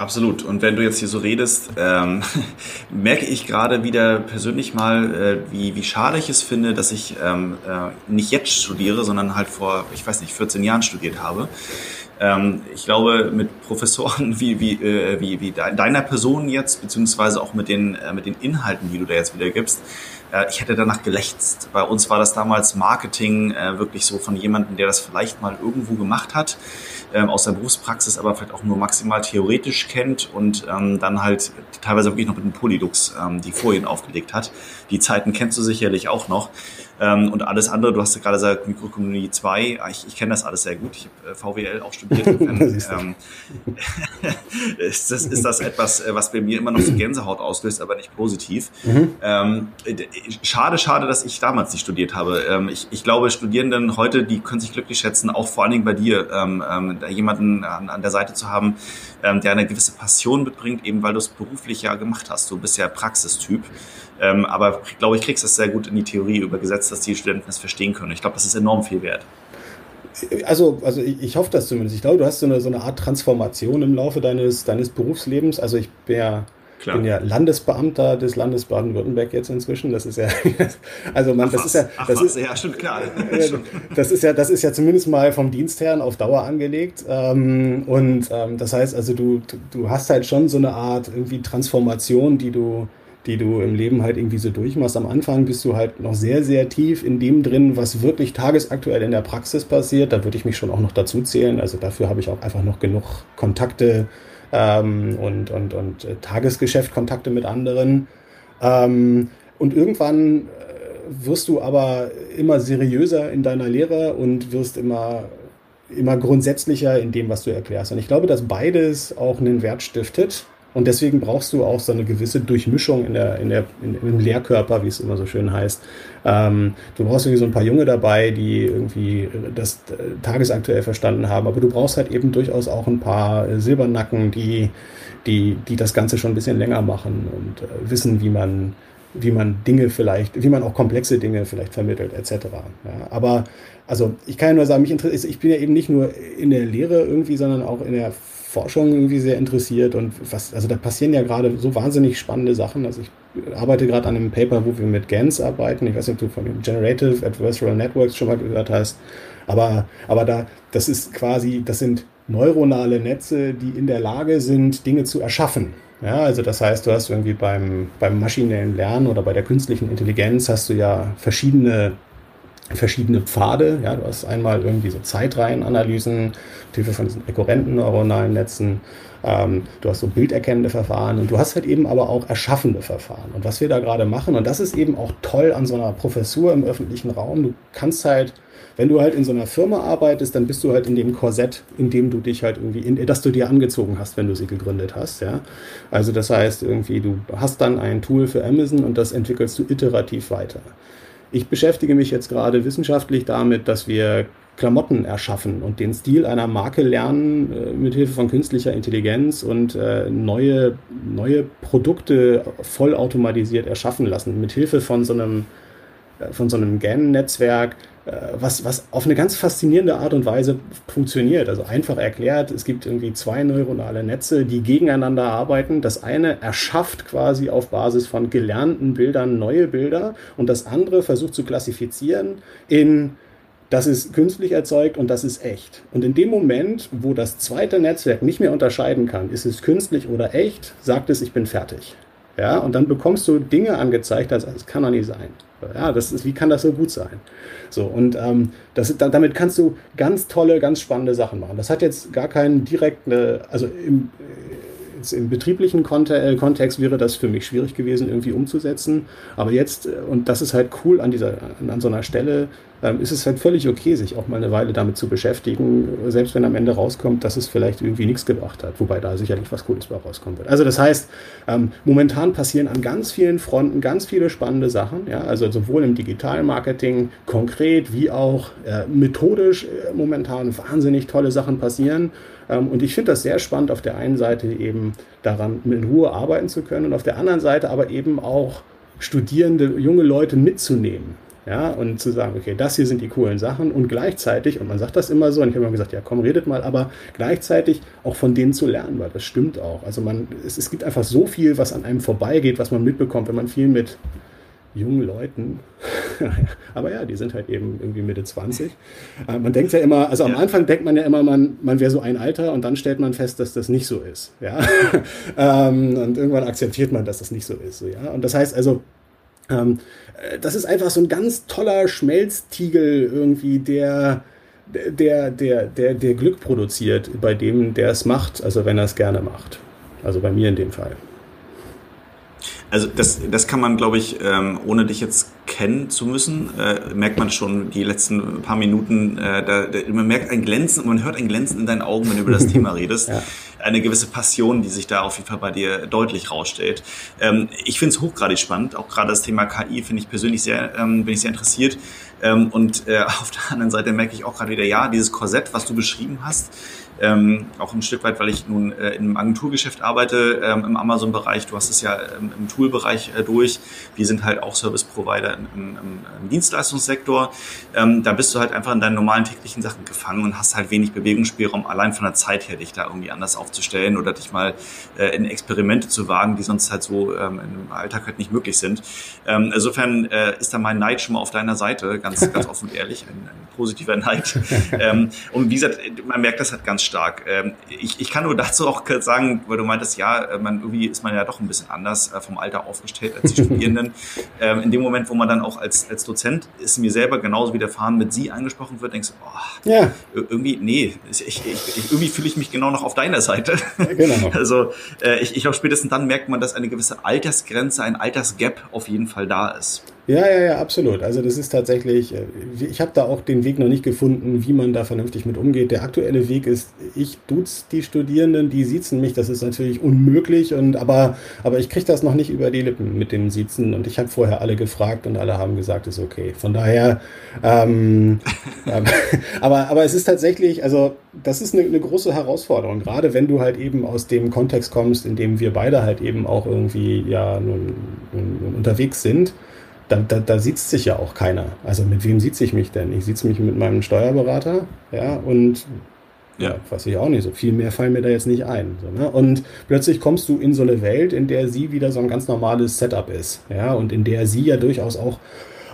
Absolut. Und wenn du jetzt hier so redest, ähm, merke ich gerade wieder persönlich mal, äh, wie, wie schade ich es finde, dass ich ähm, äh, nicht jetzt studiere, sondern halt vor, ich weiß nicht, 14 Jahren studiert habe. Ähm, ich glaube, mit Professoren wie, wie, äh, wie, wie deiner Person jetzt, beziehungsweise auch mit den, äh, mit den Inhalten, die du da jetzt wieder gibst, äh, ich hätte danach gelächzt. Bei uns war das damals Marketing äh, wirklich so von jemandem, der das vielleicht mal irgendwo gemacht hat ähm, aus der Berufspraxis, aber vielleicht auch nur maximal theoretisch kennt und ähm, dann halt teilweise wirklich noch mit dem Polydux ähm, die Folien aufgelegt hat. Die Zeiten kennst du sicherlich auch noch. Ähm, und alles andere, du hast ja gerade gesagt, Mikrokommunie 2, ah, ich, ich kenne das alles sehr gut. Ich habe äh, VWL auch studiert. ähm, ist, das, ist das etwas, äh, was bei mir immer noch so Gänsehaut auslöst, aber nicht positiv. Mhm. Ähm, schade, schade, dass ich damals nicht studiert habe. Ähm, ich, ich glaube, Studierenden heute, die können sich glücklich schätzen, auch vor allen Dingen bei dir, ähm, ähm, jemanden an, an der Seite zu haben, ähm, der eine gewisse Passion mitbringt, eben weil du es beruflich ja gemacht hast. Du bist ja Praxistyp. Ähm, aber ich glaube, ich kriegst das sehr gut in die Theorie übergesetzt, dass die Studenten das verstehen können. Ich glaube, das ist enorm viel wert. Also, also ich, hoffe das zumindest. Ich glaube, du hast so eine, so eine Art Transformation im Laufe deines, deines Berufslebens. Also ich bin ja, bin ja Landesbeamter des Landes Baden-Württemberg jetzt inzwischen. Das ist ja, also man, ach, das ist ja, das ach, ist ja stimmt klar. das ist ja, das ist ja zumindest mal vom Dienstherrn auf Dauer angelegt. Ähm, und ähm, das heißt, also du, du hast halt schon so eine Art irgendwie Transformation, die du die du im Leben halt irgendwie so durchmachst. Am Anfang bist du halt noch sehr, sehr tief in dem drin, was wirklich tagesaktuell in der Praxis passiert. Da würde ich mich schon auch noch dazu zählen. Also dafür habe ich auch einfach noch genug Kontakte ähm, und, und, und äh, Tagesgeschäft-Kontakte mit anderen. Ähm, und irgendwann äh, wirst du aber immer seriöser in deiner Lehre und wirst immer immer grundsätzlicher in dem, was du erklärst. Und ich glaube, dass beides auch einen Wert stiftet. Und deswegen brauchst du auch so eine gewisse Durchmischung in der, in der, in, im Lehrkörper, wie es immer so schön heißt. Ähm, du brauchst irgendwie so ein paar Junge dabei, die irgendwie das äh, tagesaktuell verstanden haben, aber du brauchst halt eben durchaus auch ein paar Silbernacken, die, die, die das Ganze schon ein bisschen länger machen und äh, wissen, wie man, wie man Dinge vielleicht, wie man auch komplexe Dinge vielleicht vermittelt, etc. Ja, aber also ich kann ja nur sagen, mich interessiert, ich bin ja eben nicht nur in der Lehre irgendwie, sondern auch in der Forschung irgendwie sehr interessiert und was, also da passieren ja gerade so wahnsinnig spannende Sachen. Also ich arbeite gerade an einem Paper, wo wir mit GANs arbeiten. Ich weiß nicht, ob du von dem Generative Adversarial Networks schon mal gehört hast. Aber, aber da, das ist quasi, das sind neuronale Netze, die in der Lage sind, Dinge zu erschaffen. Ja, also das heißt, du hast irgendwie beim, beim maschinellen Lernen oder bei der künstlichen Intelligenz hast du ja verschiedene verschiedene Pfade. Ja, du hast einmal irgendwie so Zeitreihenanalysen, mit Hilfe von diesen rekurrenten neuronalen Netzen. Ähm, du hast so bilderkennende Verfahren und du hast halt eben aber auch erschaffende Verfahren. Und was wir da gerade machen, und das ist eben auch toll an so einer Professur im öffentlichen Raum, du kannst halt wenn du halt in so einer Firma arbeitest, dann bist du halt in dem Korsett, in dem du dich halt irgendwie, in, das du dir angezogen hast, wenn du sie gegründet hast, ja. Also das heißt irgendwie, du hast dann ein Tool für Amazon und das entwickelst du iterativ weiter. Ich beschäftige mich jetzt gerade wissenschaftlich damit, dass wir Klamotten erschaffen und den Stil einer Marke lernen äh, mit Hilfe von künstlicher Intelligenz und äh, neue, neue Produkte vollautomatisiert erschaffen lassen mit Hilfe von so einem äh, von so einem GAN-Netzwerk, was, was auf eine ganz faszinierende Art und Weise funktioniert. Also einfach erklärt, es gibt irgendwie zwei neuronale Netze, die gegeneinander arbeiten. Das eine erschafft quasi auf Basis von gelernten Bildern neue Bilder und das andere versucht zu klassifizieren in das ist künstlich erzeugt und das ist echt. Und in dem Moment, wo das zweite Netzwerk nicht mehr unterscheiden kann, ist es künstlich oder echt, sagt es, ich bin fertig. Ja, und dann bekommst du Dinge angezeigt, das, das kann doch nicht sein. Ja, das ist, wie kann das so gut sein? So, und ähm, das, damit kannst du ganz tolle, ganz spannende Sachen machen. Das hat jetzt gar keinen direkten, also im, äh, im betrieblichen äh, Kontext wäre das für mich schwierig gewesen, irgendwie umzusetzen. Aber jetzt, äh, und das ist halt cool an dieser, an so einer Stelle, ähm, ist es halt völlig okay, sich auch mal eine Weile damit zu beschäftigen, selbst wenn am Ende rauskommt, dass es vielleicht irgendwie nichts gebracht hat, wobei da sicherlich was Cooles bei rauskommen wird. Also das heißt, ähm, momentan passieren an ganz vielen Fronten ganz viele spannende Sachen, ja, also sowohl im Digitalmarketing konkret wie auch äh, methodisch äh, momentan wahnsinnig tolle Sachen passieren. Ähm, und ich finde das sehr spannend, auf der einen Seite eben daran in Ruhe arbeiten zu können und auf der anderen Seite aber eben auch Studierende, junge Leute mitzunehmen. Ja, und zu sagen, okay, das hier sind die coolen Sachen und gleichzeitig, und man sagt das immer so, und ich habe immer gesagt, ja komm, redet mal, aber gleichzeitig auch von denen zu lernen, weil das stimmt auch. Also man, es, es gibt einfach so viel, was an einem vorbeigeht, was man mitbekommt, wenn man viel mit jungen Leuten, aber ja, die sind halt eben irgendwie Mitte 20. Äh, man denkt ja immer, also am Anfang denkt man ja immer, man, man wäre so ein Alter und dann stellt man fest, dass das nicht so ist. Ja? ähm, und irgendwann akzeptiert man, dass das nicht so ist. So, ja? Und das heißt also, ähm, äh, das ist einfach so ein ganz toller Schmelztiegel irgendwie, der, der, der, der, der Glück produziert bei dem, der es macht, also wenn er es gerne macht. Also bei mir in dem Fall. Also das, das kann man, glaube ich, ähm, ohne dich jetzt kennen zu müssen, äh, merkt man schon die letzten paar Minuten, äh, da, da, man merkt ein Glänzen, man hört ein Glänzen in deinen Augen, wenn du über das Thema redest. ja. Eine gewisse Passion, die sich da auf jeden Fall bei dir deutlich rausstellt. Ähm, ich finde es hochgradig spannend, auch gerade das Thema KI finde ich persönlich sehr, ähm, bin ich sehr interessiert. Ähm, und äh, auf der anderen Seite merke ich auch gerade wieder, ja, dieses Korsett, was du beschrieben hast, ähm, auch ein Stück weit, weil ich nun äh, im Agenturgeschäft arbeite, ähm, im Amazon-Bereich. Du hast es ja ähm, im Tool-Bereich äh, durch. Wir sind halt auch Service-Provider im, im, im, Dienstleistungssektor. Ähm, da bist du halt einfach in deinen normalen täglichen Sachen gefangen und hast halt wenig Bewegungsspielraum, allein von der Zeit her, dich da irgendwie anders aufzustellen oder dich mal äh, in Experimente zu wagen, die sonst halt so ähm, im Alltag halt nicht möglich sind. Ähm, insofern äh, ist da mein Neid schon mal auf deiner Seite, ganz, ganz offen und ehrlich, ein, ein positiver Neid. ähm, und wie gesagt, man merkt das halt ganz stark. Ähm, ich, ich kann nur dazu auch sagen, weil du meintest, ja, äh, man, irgendwie ist man ja doch ein bisschen anders äh, vom Alter aufgestellt als die Studierenden. ähm, in dem Moment, wo man dann auch als, als Dozent, ist mir selber genauso widerfahren, mit sie angesprochen wird, denkst du, oh, ja. irgendwie, nee, ich, ich, irgendwie fühle ich mich genau noch auf deiner Seite. Ja, genau. Also äh, ich, ich glaube, spätestens dann merkt man, dass eine gewisse Altersgrenze, ein Altersgap auf jeden Fall da ist. Ja, ja, ja, absolut. Also das ist tatsächlich, äh, ich habe da auch den Weg noch nicht gefunden, wie man da vernünftig mit umgeht. Der aktuelle Weg ist, ich duz die Studierenden, die siezen mich, das ist natürlich unmöglich, und aber, aber ich kriege das noch nicht über die Lippen mit dem Siezen und ich habe vorher alle gefragt und alle haben gesagt, ist okay. Von daher, ähm, ähm, aber, aber es ist tatsächlich, also das ist eine, eine große Herausforderung, gerade wenn du halt eben aus dem Kontext kommst, in dem wir beide halt eben auch irgendwie ja nun, nun unterwegs sind da, da, da sieht sich ja auch keiner. Also mit wem sieht sich mich denn? Ich sitze mich mit meinem Steuerberater, ja, und ja. ja, weiß ich auch nicht, so viel mehr fallen mir da jetzt nicht ein. So, ne? Und plötzlich kommst du in so eine Welt, in der sie wieder so ein ganz normales Setup ist, ja, und in der sie ja durchaus auch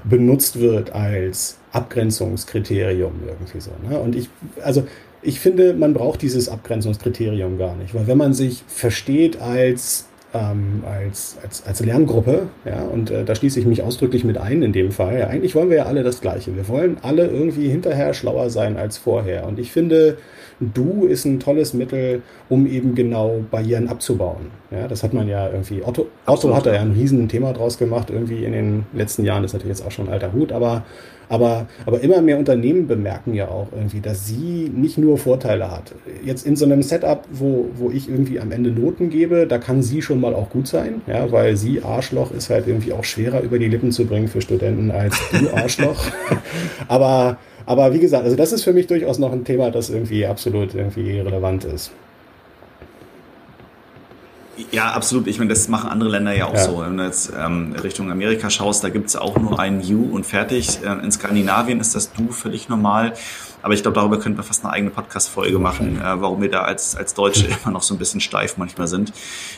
benutzt wird als Abgrenzungskriterium irgendwie so. Ne? Und ich, also ich finde, man braucht dieses Abgrenzungskriterium gar nicht, weil wenn man sich versteht als ähm, als, als, als Lerngruppe, ja, und äh, da schließe ich mich ausdrücklich mit ein in dem Fall. Ja, eigentlich wollen wir ja alle das Gleiche. Wir wollen alle irgendwie hinterher schlauer sein als vorher. Und ich finde, Du ist ein tolles Mittel, um eben genau Barrieren abzubauen. Ja, das hat man ja irgendwie, Otto, Otto hat da ja ein riesen Thema draus gemacht, irgendwie in den letzten Jahren, das ist natürlich jetzt auch schon ein alter Hut, aber aber, aber immer mehr Unternehmen bemerken ja auch irgendwie, dass sie nicht nur Vorteile hat. Jetzt in so einem Setup, wo, wo ich irgendwie am Ende Noten gebe, da kann sie schon mal auch gut sein, ja, weil sie Arschloch ist halt irgendwie auch schwerer über die Lippen zu bringen für Studenten als du Arschloch. aber, aber wie gesagt, also das ist für mich durchaus noch ein Thema, das irgendwie absolut irgendwie relevant ist. Ja, absolut. Ich meine, das machen andere Länder ja auch ja. so. Wenn du jetzt ähm, Richtung Amerika schaust, da gibt es auch nur ein You und fertig. Äh, in Skandinavien ist das Du völlig normal. Aber ich glaube, darüber könnten wir fast eine eigene Podcast-Folge machen, äh, warum wir da als, als Deutsche immer noch so ein bisschen steif manchmal sind.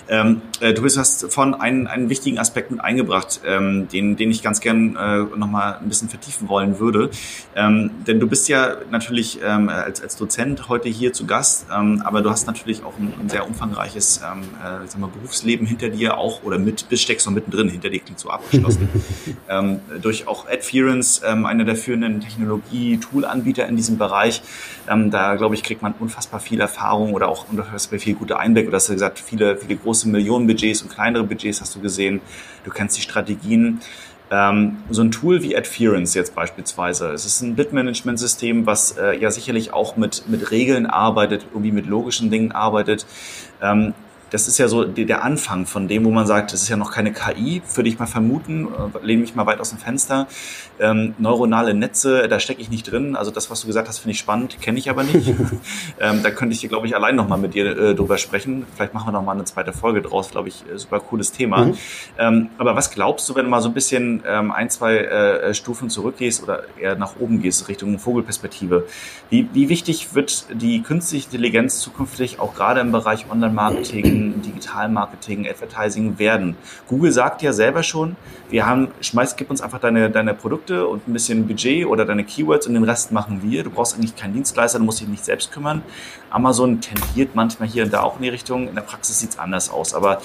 Ähm, äh, du hast von einen, einen wichtigen Aspekt mit eingebracht, ähm, den, den ich ganz gern äh, nochmal ein bisschen vertiefen wollen würde. Ähm, denn du bist ja natürlich ähm, als, als Dozent heute hier zu Gast, ähm, aber du hast natürlich auch ein, ein sehr umfangreiches ähm, äh, sagen wir, Berufsleben hinter dir auch oder mit bist steckst noch mittendrin, hinter dir klingt so abgeschlossen. ähm, durch auch Adference, ähm, einer der führenden Technologie-Tool-Anbieter in diesem diesem Bereich. Ähm, da, glaube ich, kriegt man unfassbar viel Erfahrung oder auch unfassbar viel gute Einblicke. Du hast ja gesagt, viele, viele große Millionenbudgets und kleinere Budgets hast du gesehen. Du kennst die Strategien. Ähm, so ein Tool wie Adference jetzt beispielsweise. Es ist ein Bitmanagement-System, was äh, ja sicherlich auch mit, mit Regeln arbeitet, irgendwie mit logischen Dingen arbeitet. Ähm, das ist ja so der Anfang von dem, wo man sagt, das ist ja noch keine KI, würde ich mal vermuten, äh, lehne mich mal weit aus dem Fenster. Ähm, neuronale Netze, da stecke ich nicht drin. Also das, was du gesagt hast, finde ich spannend, kenne ich aber nicht. ähm, da könnte ich, glaube ich, allein noch mal mit dir äh, drüber sprechen. Vielleicht machen wir noch mal eine zweite Folge draus, glaube ich, äh, super cooles Thema. Mhm. Ähm, aber was glaubst du, wenn du mal so ein bisschen ähm, ein, zwei äh, Stufen zurückgehst oder eher nach oben gehst, Richtung Vogelperspektive? Wie, wie wichtig wird die künstliche Intelligenz zukünftig auch gerade im Bereich Online-Marketing Digital-Marketing, Advertising werden. Google sagt ja selber schon, wir haben, schmeiß, gib uns einfach deine, deine Produkte und ein bisschen Budget oder deine Keywords und den Rest machen wir. Du brauchst eigentlich keinen Dienstleister, du musst dich nicht selbst kümmern. Amazon tendiert manchmal hier und da auch in die Richtung. In der Praxis sieht es anders aus. Aber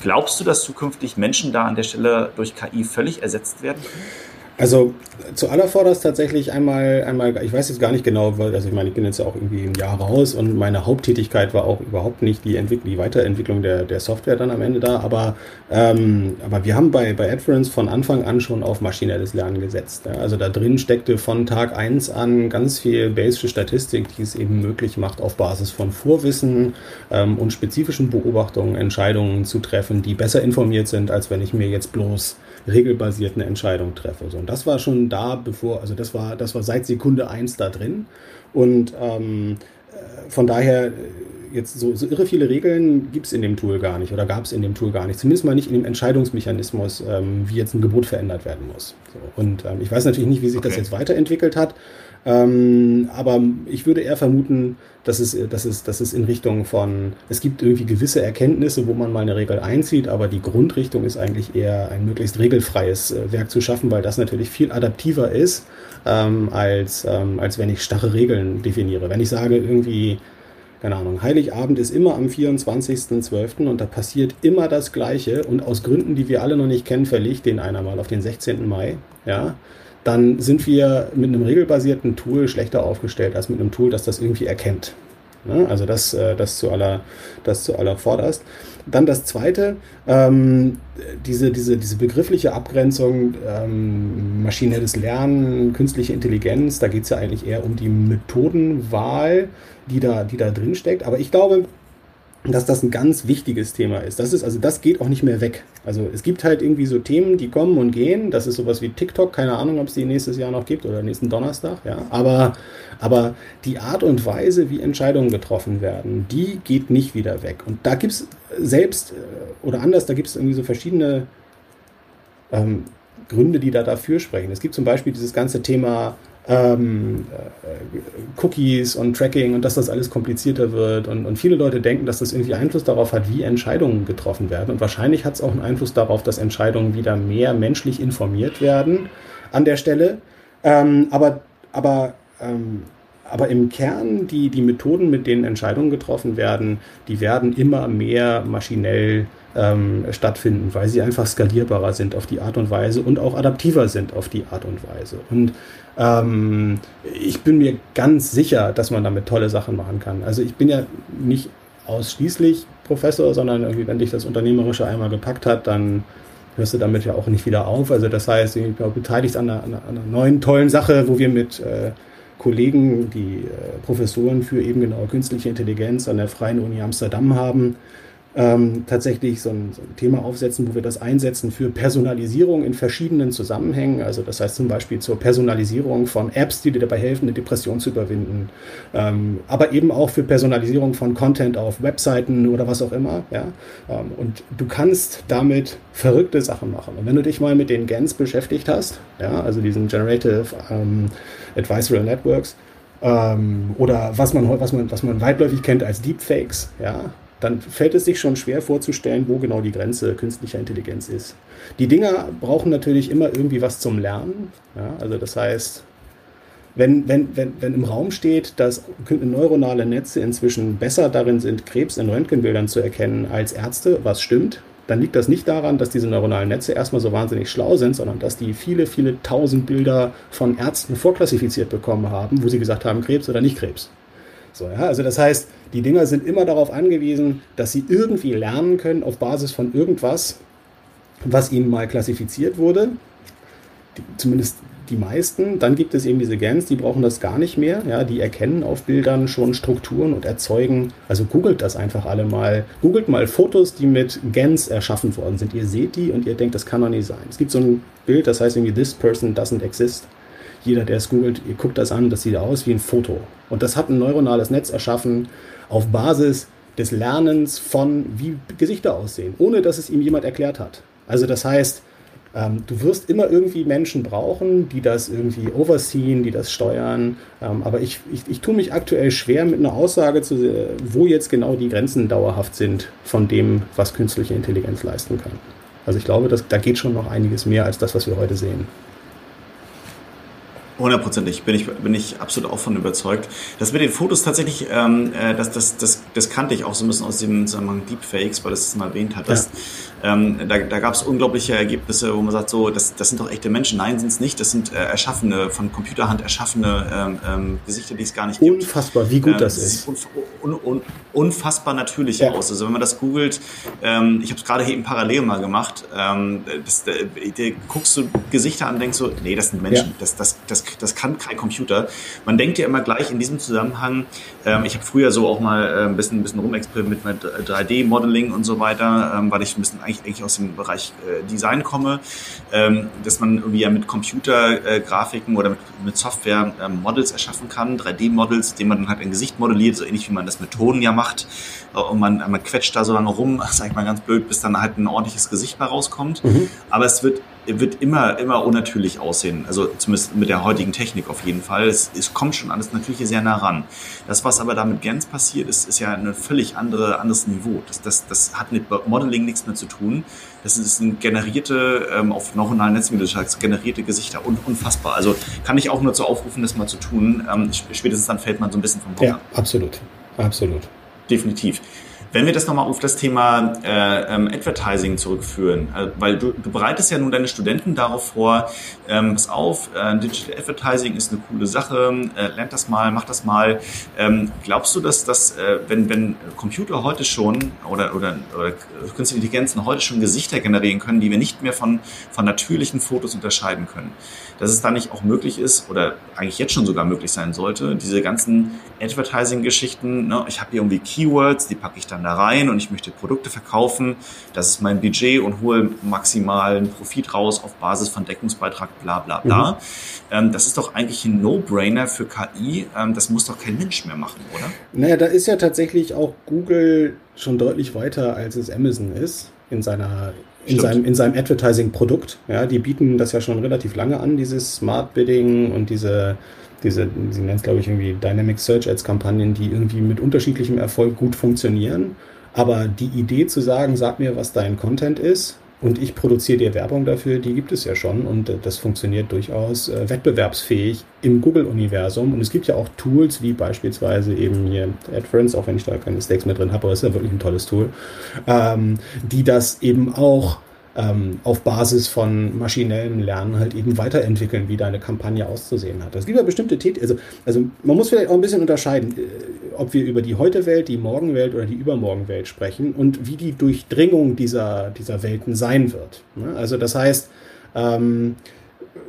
glaubst du, dass zukünftig Menschen da an der Stelle durch KI völlig ersetzt werden können? Also zuallervorderst tatsächlich einmal, einmal, ich weiß jetzt gar nicht genau, weil, also ich meine, ich bin jetzt ja auch irgendwie ein Jahr raus und meine Haupttätigkeit war auch überhaupt nicht die, Entwick die Weiterentwicklung der, der Software dann am Ende da, aber, ähm, aber wir haben bei, bei Adference von Anfang an schon auf maschinelles Lernen gesetzt. Ja? Also da drin steckte von Tag eins an ganz viel basische Statistik, die es eben möglich macht, auf Basis von Vorwissen ähm, und spezifischen Beobachtungen Entscheidungen zu treffen, die besser informiert sind, als wenn ich mir jetzt bloß regelbasiert eine Entscheidung treffe. So, und das war schon da, bevor, also das war, das war seit Sekunde eins da drin. Und ähm, äh, von daher, äh, jetzt so, so irre viele Regeln gibt es in dem Tool gar nicht oder gab es in dem Tool gar nicht. Zumindest mal nicht in dem Entscheidungsmechanismus, ähm, wie jetzt ein Gebot verändert werden muss. So, und ähm, ich weiß natürlich nicht, wie sich okay. das jetzt weiterentwickelt hat. Ähm, aber ich würde eher vermuten, dass es, dass, es, dass es in Richtung von, es gibt irgendwie gewisse Erkenntnisse, wo man mal eine Regel einzieht, aber die Grundrichtung ist eigentlich eher ein möglichst regelfreies äh, Werk zu schaffen, weil das natürlich viel adaptiver ist, ähm, als, ähm, als wenn ich starre Regeln definiere. Wenn ich sage, irgendwie, keine Ahnung, Heiligabend ist immer am 24.12. und da passiert immer das Gleiche und aus Gründen, die wir alle noch nicht kennen, verlegt den einer mal auf den 16. Mai, ja, dann sind wir mit einem regelbasierten Tool schlechter aufgestellt als mit einem Tool, das das irgendwie erkennt. Ne? Also das, äh, das zu aller, das zu aller vorderst. Dann das zweite, ähm, diese, diese, diese begriffliche Abgrenzung, ähm, maschinelles Lernen, künstliche Intelligenz, da geht es ja eigentlich eher um die Methodenwahl, die da, die da drin steckt. Aber ich glaube, dass das ein ganz wichtiges Thema ist. Das ist, also das geht auch nicht mehr weg. Also es gibt halt irgendwie so Themen, die kommen und gehen. Das ist sowas wie TikTok, keine Ahnung, ob es die nächstes Jahr noch gibt oder nächsten Donnerstag, ja. Aber, aber die Art und Weise, wie Entscheidungen getroffen werden, die geht nicht wieder weg. Und da gibt es selbst äh, oder anders, da gibt es irgendwie so verschiedene ähm, Gründe, die da dafür sprechen. Es gibt zum Beispiel dieses ganze Thema ähm, äh, Cookies und Tracking und dass das alles komplizierter wird. Und, und viele Leute denken, dass das irgendwie Einfluss darauf hat, wie Entscheidungen getroffen werden. Und wahrscheinlich hat es auch einen Einfluss darauf, dass Entscheidungen wieder mehr menschlich informiert werden an der Stelle. Ähm, aber aber ähm, aber im Kern, die, die Methoden, mit denen Entscheidungen getroffen werden, die werden immer mehr maschinell ähm, stattfinden, weil sie einfach skalierbarer sind auf die Art und Weise und auch adaptiver sind auf die Art und Weise. Und ähm, ich bin mir ganz sicher, dass man damit tolle Sachen machen kann. Also ich bin ja nicht ausschließlich Professor, sondern irgendwie, wenn dich das Unternehmerische einmal gepackt hat, dann hörst du damit ja auch nicht wieder auf. Also das heißt, ich bin beteiligt an einer, an einer neuen tollen Sache, wo wir mit äh, Kollegen, die äh, Professoren für eben genau künstliche Intelligenz an der Freien Uni Amsterdam haben, ähm, tatsächlich so ein, so ein, Thema aufsetzen, wo wir das einsetzen für Personalisierung in verschiedenen Zusammenhängen. Also das heißt zum Beispiel zur Personalisierung von Apps, die dir dabei helfen, eine Depression zu überwinden, ähm, aber eben auch für Personalisierung von Content auf Webseiten oder was auch immer. Ja? Ähm, und du kannst damit verrückte Sachen machen. Und wenn du dich mal mit den GANs beschäftigt hast, ja, also diesen Generative ähm, Advisory Networks, ähm, oder was man, was, man, was man weitläufig kennt als Deepfakes, ja, dann fällt es sich schon schwer vorzustellen, wo genau die Grenze künstlicher Intelligenz ist. Die Dinger brauchen natürlich immer irgendwie was zum Lernen. Ja, also das heißt, wenn, wenn, wenn, wenn im Raum steht, dass neuronale Netze inzwischen besser darin sind, Krebs in Röntgenbildern zu erkennen als Ärzte, was stimmt, dann liegt das nicht daran, dass diese neuronalen Netze erstmal so wahnsinnig schlau sind, sondern dass die viele, viele tausend Bilder von Ärzten vorklassifiziert bekommen haben, wo sie gesagt haben, Krebs oder nicht Krebs. So, ja, also das heißt, die Dinger sind immer darauf angewiesen, dass sie irgendwie lernen können auf Basis von irgendwas, was ihnen mal klassifiziert wurde. Die, zumindest die meisten. Dann gibt es eben diese GANs, die brauchen das gar nicht mehr. Ja, die erkennen auf Bildern schon Strukturen und erzeugen. Also googelt das einfach alle mal. Googelt mal Fotos, die mit GANs erschaffen worden sind. Ihr seht die und ihr denkt, das kann doch nicht sein. Es gibt so ein Bild, das heißt irgendwie This person doesn't exist jeder, der es googelt, ihr guckt das an, das sieht aus wie ein Foto. Und das hat ein neuronales Netz erschaffen auf Basis des Lernens von, wie Gesichter aussehen, ohne dass es ihm jemand erklärt hat. Also das heißt, ähm, du wirst immer irgendwie Menschen brauchen, die das irgendwie overseen, die das steuern. Ähm, aber ich, ich, ich tue mich aktuell schwer mit einer Aussage, zu, wo jetzt genau die Grenzen dauerhaft sind von dem, was künstliche Intelligenz leisten kann. Also ich glaube, dass, da geht schon noch einiges mehr als das, was wir heute sehen. Hundertprozentig bin ich, bin ich absolut auch von überzeugt. Das mit den Fotos tatsächlich, ähm, äh, das, das, das, das kannte ich auch so ein bisschen aus dem Zusammenhang Deepfakes, weil du es mal erwähnt hattest. Ja. Ähm, da da gab es unglaubliche Ergebnisse, wo man sagt, so, das, das sind doch echte Menschen. Nein, sind es nicht. Das sind äh, erschaffene, von Computerhand erschaffene ähm, ähm, Gesichter, die es gar nicht gibt. Unfassbar, wie gut ähm, das ist. Unf un un unfassbar natürlich ja. aus. Also wenn man das googelt, ähm, ich habe es gerade eben parallel mal gemacht, ähm, das, da, da guckst du Gesichter an und denkst so, nee, das sind Menschen. Ja. Das, das, das, das kann kein Computer. Man denkt ja immer gleich in diesem Zusammenhang, ähm, ich habe früher so auch mal äh, ein bisschen, ein bisschen rumexperimentiert mit 3D-Modeling und so weiter, ähm, weil ich ein bisschen eigentlich, eigentlich aus dem Bereich äh, Design komme, ähm, dass man irgendwie ja mit Computergrafiken äh, oder mit, mit Software ähm, Models erschaffen kann, 3D-Models, denen man dann halt ein Gesicht modelliert, so ähnlich wie man das mit Tonen ja macht. Äh, und man, man quetscht da so lange rum, sag ich mal ganz blöd, bis dann halt ein ordentliches Gesicht mal rauskommt. Mhm. Aber es wird wird immer, immer unnatürlich aussehen. Also zumindest mit der heutigen Technik auf jeden Fall. Es, es kommt schon alles Natürliche sehr nah ran. Das, was aber da mit Gens passiert, ist, ist ja ein völlig andere, anderes Niveau. Das, das, das hat mit Modeling nichts mehr zu tun. Das ist ein generierte, ähm, auf neuronalen Netzen, wie du sagst, generierte Gesichter. Un, unfassbar. Also kann ich auch nur zu aufrufen, das mal zu tun. Ähm, spätestens dann fällt man so ein bisschen vom Bock Ja, absolut. Absolut. Definitiv. Wenn wir das nochmal auf das Thema äh, ähm, Advertising zurückführen, äh, weil du, du bereitest ja nun deine Studenten darauf vor, ähm, pass auf, äh, Digital Advertising ist eine coole Sache, äh, lernt das mal, mach das mal. Ähm, glaubst du, dass das, äh, wenn, wenn Computer heute schon oder, oder, oder künstliche Intelligenzen heute schon Gesichter generieren können, die wir nicht mehr von, von natürlichen Fotos unterscheiden können, dass es da nicht auch möglich ist oder eigentlich jetzt schon sogar möglich sein sollte, diese ganzen Advertising-Geschichten, ne, ich habe hier irgendwie Keywords, die packe ich dann da rein und ich möchte Produkte verkaufen, das ist mein Budget und hole maximalen Profit raus auf Basis von Deckungsbeitrag, bla bla bla. Mhm. Ähm, das ist doch eigentlich ein No-Brainer für KI, ähm, das muss doch kein Mensch mehr machen, oder? Naja, da ist ja tatsächlich auch Google schon deutlich weiter, als es Amazon ist in seiner in seinem, in seinem Advertising-Produkt. Ja, die bieten das ja schon relativ lange an, dieses Smart Bidding und diese, diese, sie nennen es glaube ich irgendwie Dynamic Search Ads Kampagnen, die irgendwie mit unterschiedlichem Erfolg gut funktionieren. Aber die Idee zu sagen, sag mir, was dein Content ist und ich produziere dir Werbung dafür, die gibt es ja schon und äh, das funktioniert durchaus äh, wettbewerbsfähig im Google-Universum. Und es gibt ja auch Tools wie beispielsweise eben hier AdFriends, auch wenn ich da keine Stakes mehr drin habe, aber es ist ja wirklich ein tolles Tool, ähm, die das eben auch ähm, auf Basis von maschinellem Lernen halt eben weiterentwickeln, wie deine Kampagne auszusehen hat. Es gibt ja bestimmte Tätigkeiten, also, also man muss vielleicht auch ein bisschen unterscheiden, äh, ob wir über die Heute-Welt, die Morgenwelt oder die Übermorgenwelt sprechen und wie die Durchdringung dieser, dieser Welten sein wird. Ne? Also das heißt, ähm,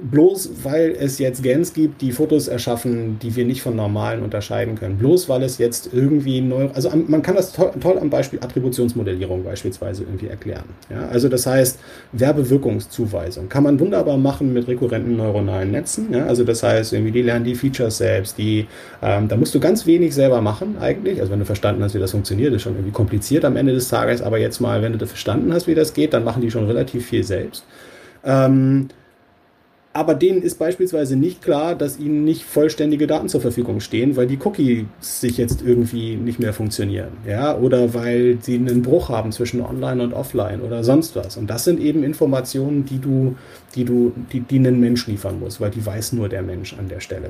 bloß weil es jetzt Gens gibt, die Fotos erschaffen, die wir nicht von normalen unterscheiden können. Bloß weil es jetzt irgendwie neu, also man kann das toll, toll am Beispiel Attributionsmodellierung beispielsweise irgendwie erklären. Ja, also das heißt Werbewirkungszuweisung kann man wunderbar machen mit rekurrenten neuronalen Netzen. Ja, also das heißt irgendwie die lernen die Features selbst, die ähm, da musst du ganz wenig selber machen eigentlich. Also wenn du verstanden hast, wie das funktioniert, ist schon irgendwie kompliziert am Ende des Tages. Aber jetzt mal, wenn du verstanden hast, wie das geht, dann machen die schon relativ viel selbst. Ähm, aber denen ist beispielsweise nicht klar, dass ihnen nicht vollständige Daten zur Verfügung stehen, weil die Cookies sich jetzt irgendwie nicht mehr funktionieren. Ja, oder weil sie einen Bruch haben zwischen online und offline oder sonst was. Und das sind eben Informationen, die du, die du, die, die einen Mensch liefern muss, weil die weiß nur der Mensch an der Stelle.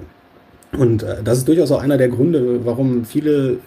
Und äh, das ist durchaus auch einer der Gründe, warum viele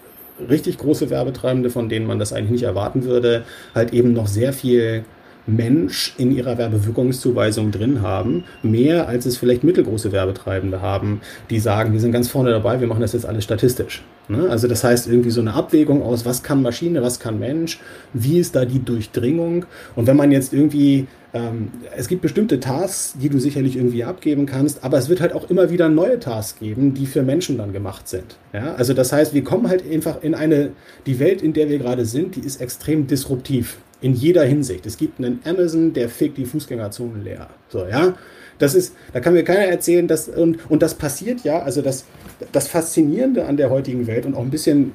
richtig große Werbetreibende, von denen man das eigentlich nicht erwarten würde, halt eben noch sehr viel Mensch in ihrer Werbewirkungszuweisung drin haben, mehr als es vielleicht mittelgroße Werbetreibende haben, die sagen, wir sind ganz vorne dabei, wir machen das jetzt alles statistisch. Ne? Also das heißt irgendwie so eine Abwägung aus, was kann Maschine, was kann Mensch, wie ist da die Durchdringung und wenn man jetzt irgendwie ähm, es gibt bestimmte Tasks, die du sicherlich irgendwie abgeben kannst, aber es wird halt auch immer wieder neue Tasks geben, die für Menschen dann gemacht sind. Ja, also das heißt, wir kommen halt einfach in eine, die Welt, in der wir gerade sind, die ist extrem disruptiv in jeder Hinsicht. Es gibt einen Amazon, der fickt die Fußgängerzonen leer. So, ja. Das ist, da kann mir keiner erzählen, dass, und, und das passiert ja, also das, das Faszinierende an der heutigen Welt und auch ein bisschen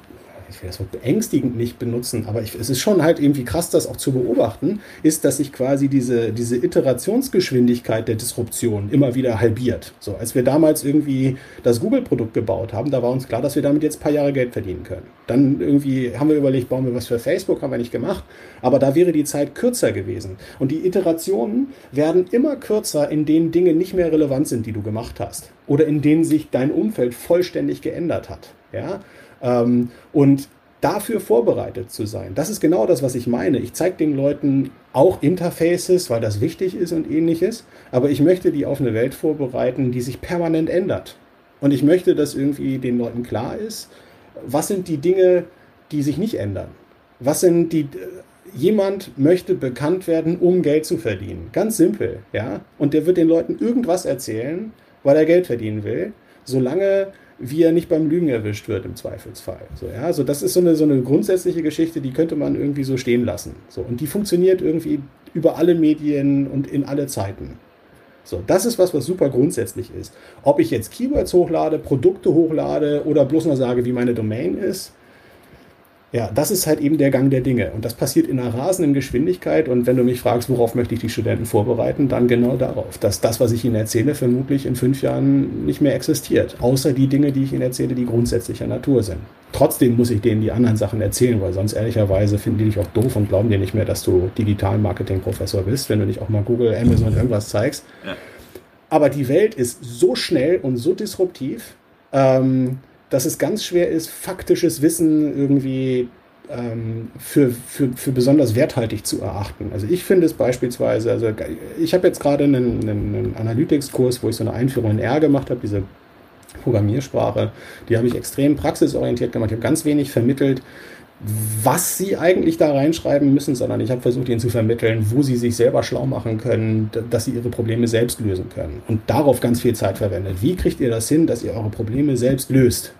ich will das Wort beängstigend nicht benutzen, aber ich, es ist schon halt irgendwie krass, das auch zu beobachten, ist, dass sich quasi diese, diese Iterationsgeschwindigkeit der Disruption immer wieder halbiert. So, als wir damals irgendwie das Google-Produkt gebaut haben, da war uns klar, dass wir damit jetzt ein paar Jahre Geld verdienen können. Dann irgendwie haben wir überlegt, bauen wir was für Facebook, haben wir nicht gemacht, aber da wäre die Zeit kürzer gewesen. Und die Iterationen werden immer kürzer, in denen Dinge nicht mehr relevant sind, die du gemacht hast. Oder in denen sich dein Umfeld vollständig geändert hat. Ja? Ähm, und dafür vorbereitet zu sein, das ist genau das, was ich meine. Ich zeige den Leuten auch Interfaces, weil das wichtig ist und ähnliches, aber ich möchte die auf eine Welt vorbereiten, die sich permanent ändert. Und ich möchte, dass irgendwie den Leuten klar ist, was sind die Dinge, die sich nicht ändern? Was sind die jemand möchte bekannt werden, um Geld zu verdienen. Ganz simpel, ja? Und der wird den Leuten irgendwas erzählen, weil er Geld verdienen will, solange wie er nicht beim Lügen erwischt wird im Zweifelsfall. So, ja, also das ist so eine, so eine grundsätzliche Geschichte, die könnte man irgendwie so stehen lassen. So, und die funktioniert irgendwie über alle Medien und in alle Zeiten. So, das ist was, was super grundsätzlich ist. Ob ich jetzt Keywords hochlade, Produkte hochlade oder bloß nur sage, wie meine Domain ist, ja, das ist halt eben der Gang der Dinge. Und das passiert in einer rasenden Geschwindigkeit. Und wenn du mich fragst, worauf möchte ich die Studenten vorbereiten, dann genau darauf, dass das, was ich ihnen erzähle, vermutlich in fünf Jahren nicht mehr existiert. Außer die Dinge, die ich ihnen erzähle, die grundsätzlicher Natur sind. Trotzdem muss ich denen die anderen Sachen erzählen, weil sonst ehrlicherweise finden die dich auch doof und glauben dir nicht mehr, dass du Digital-Marketing-Professor bist, wenn du nicht auch mal Google, Amazon irgendwas zeigst. Ja. Aber die Welt ist so schnell und so disruptiv, ähm, dass es ganz schwer ist, faktisches Wissen irgendwie ähm, für, für, für besonders werthaltig zu erachten. Also ich finde es beispielsweise, also ich habe jetzt gerade einen, einen Analytics-Kurs, wo ich so eine Einführung in R gemacht habe, diese Programmiersprache, die habe ich extrem praxisorientiert gemacht. Ich habe ganz wenig vermittelt, was sie eigentlich da reinschreiben müssen, sondern ich habe versucht, ihnen zu vermitteln, wo sie sich selber schlau machen können, dass sie ihre Probleme selbst lösen können. Und darauf ganz viel Zeit verwendet. Wie kriegt ihr das hin, dass ihr eure Probleme selbst löst?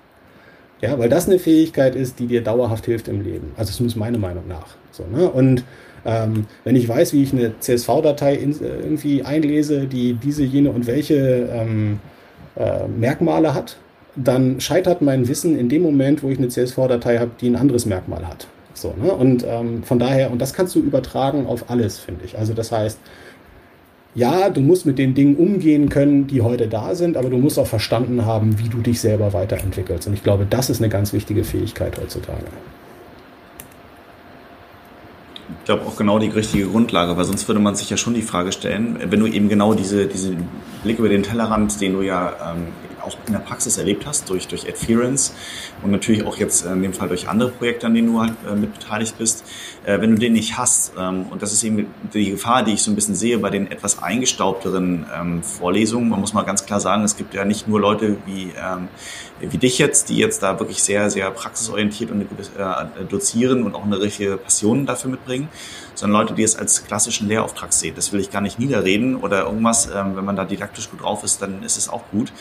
Ja, weil das eine Fähigkeit ist, die dir dauerhaft hilft im Leben. Also zumindest meine Meinung nach. So, ne? Und ähm, wenn ich weiß, wie ich eine CSV-Datei äh, irgendwie einlese, die diese, jene und welche ähm, äh, Merkmale hat, dann scheitert mein Wissen in dem Moment, wo ich eine CSV-Datei habe, die ein anderes Merkmal hat. So, ne? Und ähm, von daher, und das kannst du übertragen auf alles, finde ich. Also das heißt, ja, du musst mit den Dingen umgehen können, die heute da sind, aber du musst auch verstanden haben, wie du dich selber weiterentwickelst. Und ich glaube, das ist eine ganz wichtige Fähigkeit heutzutage. Ich glaube auch genau die richtige Grundlage, weil sonst würde man sich ja schon die Frage stellen, wenn du eben genau diese, diesen Blick über den Tellerrand, den du ja ähm, auch in der Praxis erlebt hast, durch, durch Adference und natürlich auch jetzt in dem Fall durch andere Projekte, an denen du halt äh, mit beteiligt bist, äh, wenn du den nicht hast, ähm, und das ist eben die Gefahr, die ich so ein bisschen sehe bei den etwas eingestaubteren ähm, Vorlesungen, man muss mal ganz klar sagen, es gibt ja nicht nur Leute wie, ähm, wie dich jetzt, die jetzt da wirklich sehr, sehr praxisorientiert und äh, dozieren und auch eine richtige Passion dafür mitbringen, sondern Leute, die es als klassischen Lehrauftrag sehen. Das will ich gar nicht niederreden oder irgendwas, ähm, wenn man da didaktisch gut drauf ist, dann ist es auch gut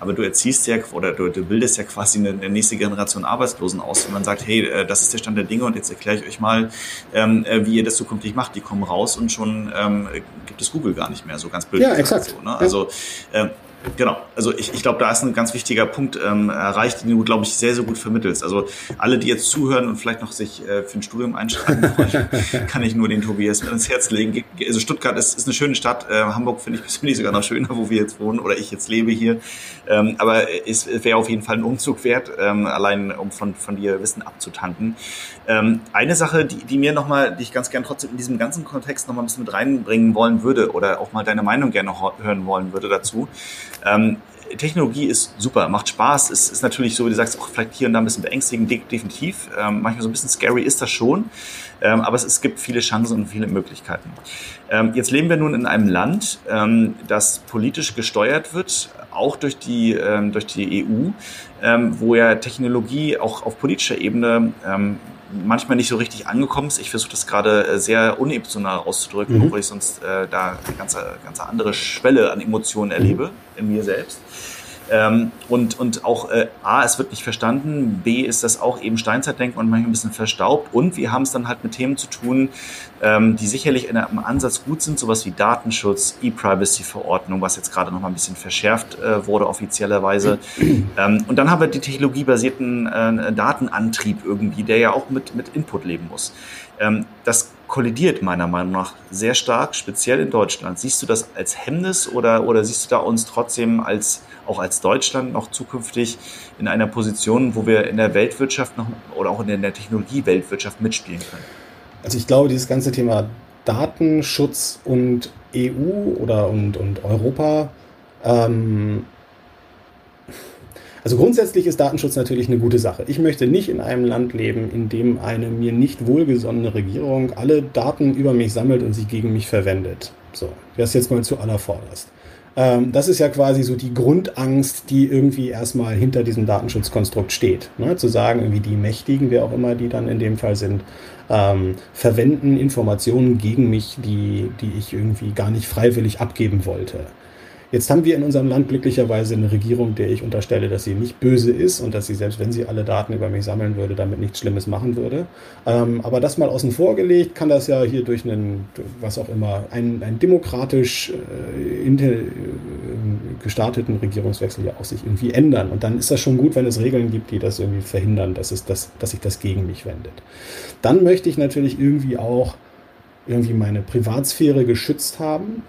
aber du erziehst ja oder du, du bildest ja quasi eine, eine, nächste Generation Arbeitslosen aus, wenn man sagt, hey, äh, das ist der Stand der Dinge und jetzt erkläre ich euch mal, ähm, äh, wie ihr das zukünftig macht. Die kommen raus und schon ähm, gibt es Google gar nicht mehr, so ganz blöd. Ja, exakt. So, ne? Also ähm, Genau, also ich, ich glaube, da ist ein ganz wichtiger Punkt ähm, erreicht, den du, glaube ich, sehr, sehr gut vermittelst. Also alle, die jetzt zuhören und vielleicht noch sich äh, für ein Studium einschreiben wollen, kann ich nur den Tobias ins Herz legen. Also Stuttgart ist, ist eine schöne Stadt, äh, Hamburg finde ich persönlich sogar noch schöner, wo wir jetzt wohnen oder ich jetzt lebe hier. Ähm, aber es wäre auf jeden Fall ein Umzug wert, ähm, allein um von, von dir Wissen abzutanken. Ähm, eine Sache, die, die mir nochmal, die ich ganz gern trotzdem in diesem ganzen Kontext nochmal ein bisschen mit reinbringen wollen würde oder auch mal deine Meinung gerne hören wollen würde dazu, ähm, Technologie ist super, macht Spaß, ist, ist natürlich so, wie du sagst, auch vielleicht hier und da ein bisschen beängstigend, definitiv. Ähm, manchmal so ein bisschen scary ist das schon, ähm, aber es, es gibt viele Chancen und viele Möglichkeiten. Ähm, jetzt leben wir nun in einem Land, ähm, das politisch gesteuert wird, auch durch die, ähm, durch die EU, ähm, wo ja Technologie auch auf politischer Ebene manchmal nicht so richtig angekommen ist. Ich versuche das gerade äh, sehr unemotional auszudrücken, mhm. obwohl ich sonst äh, da eine ganz, ganz andere Schwelle an Emotionen erlebe mhm. in mir selbst. Ähm, und, und auch äh, A, es wird nicht verstanden, B, ist das auch eben Steinzeitdenken und manchmal ein bisschen verstaubt und wir haben es dann halt mit Themen zu tun, ähm, die sicherlich in einem Ansatz gut sind, sowas wie Datenschutz, E-Privacy-Verordnung, was jetzt gerade noch mal ein bisschen verschärft äh, wurde offiziellerweise. ähm, und dann haben wir die technologiebasierten äh, Datenantrieb irgendwie, der ja auch mit, mit Input leben muss. Ähm, das kollidiert meiner Meinung nach sehr stark, speziell in Deutschland. Siehst du das als Hemmnis oder, oder siehst du da uns trotzdem als auch als Deutschland noch zukünftig in einer Position, wo wir in der Weltwirtschaft noch oder auch in der Technologie-Weltwirtschaft mitspielen können? Also ich glaube, dieses ganze Thema Datenschutz und EU oder und, und Europa ähm, also grundsätzlich ist Datenschutz natürlich eine gute Sache. Ich möchte nicht in einem Land leben, in dem eine mir nicht wohlgesonnene Regierung alle Daten über mich sammelt und sie gegen mich verwendet. So, das jetzt mal zu allervorderst. Ähm, das ist ja quasi so die Grundangst, die irgendwie erstmal hinter diesem Datenschutzkonstrukt steht. Ne? Zu sagen, irgendwie die Mächtigen, wer auch immer die dann in dem Fall sind, ähm, verwenden Informationen gegen mich, die, die ich irgendwie gar nicht freiwillig abgeben wollte. Jetzt haben wir in unserem Land glücklicherweise eine Regierung, der ich unterstelle, dass sie nicht böse ist und dass sie, selbst wenn sie alle Daten über mich sammeln würde, damit nichts Schlimmes machen würde. Ähm, aber das mal außen vor gelegt, kann das ja hier durch einen, was auch immer, einen, einen demokratisch äh, inter, äh, gestarteten Regierungswechsel ja auch sich irgendwie ändern. Und dann ist das schon gut, wenn es Regeln gibt, die das irgendwie verhindern, dass, es das, dass sich das gegen mich wendet. Dann möchte ich natürlich irgendwie auch irgendwie meine Privatsphäre geschützt haben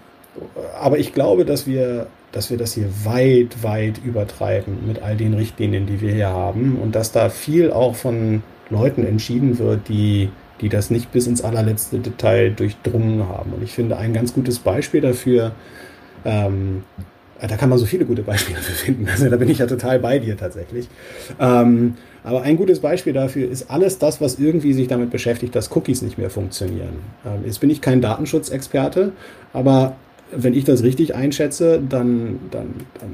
aber ich glaube, dass wir, dass wir das hier weit, weit übertreiben mit all den Richtlinien, die wir hier haben und dass da viel auch von Leuten entschieden wird, die, die das nicht bis ins allerletzte Detail durchdrungen haben. Und ich finde ein ganz gutes Beispiel dafür, ähm, da kann man so viele gute Beispiele für finden. Also da bin ich ja total bei dir tatsächlich. Ähm, aber ein gutes Beispiel dafür ist alles das, was irgendwie sich damit beschäftigt, dass Cookies nicht mehr funktionieren. Ähm, jetzt bin ich kein Datenschutzexperte, aber wenn ich das richtig einschätze, dann, dann, dann,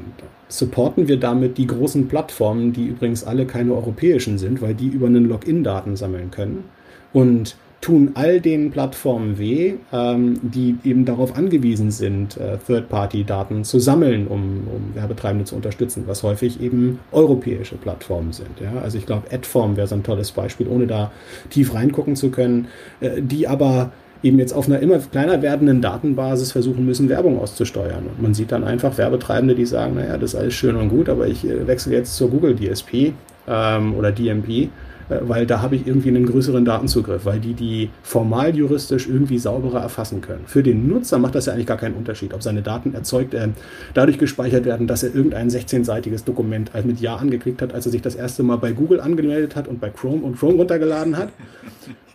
supporten wir damit die großen Plattformen, die übrigens alle keine europäischen sind, weil die über einen Login Daten sammeln können und tun all den Plattformen weh, ähm, die eben darauf angewiesen sind, äh, Third-Party-Daten zu sammeln, um, um Werbetreibende zu unterstützen, was häufig eben europäische Plattformen sind. Ja? Also ich glaube, Adform wäre so ein tolles Beispiel, ohne da tief reingucken zu können, äh, die aber eben jetzt auf einer immer kleiner werdenden Datenbasis versuchen müssen, Werbung auszusteuern. Und man sieht dann einfach Werbetreibende, die sagen, naja, das ist alles schön und gut, aber ich äh, wechsle jetzt zur Google DSP ähm, oder DMP weil da habe ich irgendwie einen größeren Datenzugriff, weil die die formal juristisch irgendwie sauberer erfassen können. Für den Nutzer macht das ja eigentlich gar keinen Unterschied, ob seine Daten erzeugt, äh, dadurch gespeichert werden, dass er irgendein 16-seitiges Dokument mit Ja angeklickt hat, als er sich das erste Mal bei Google angemeldet hat und bei Chrome und Chrome runtergeladen hat.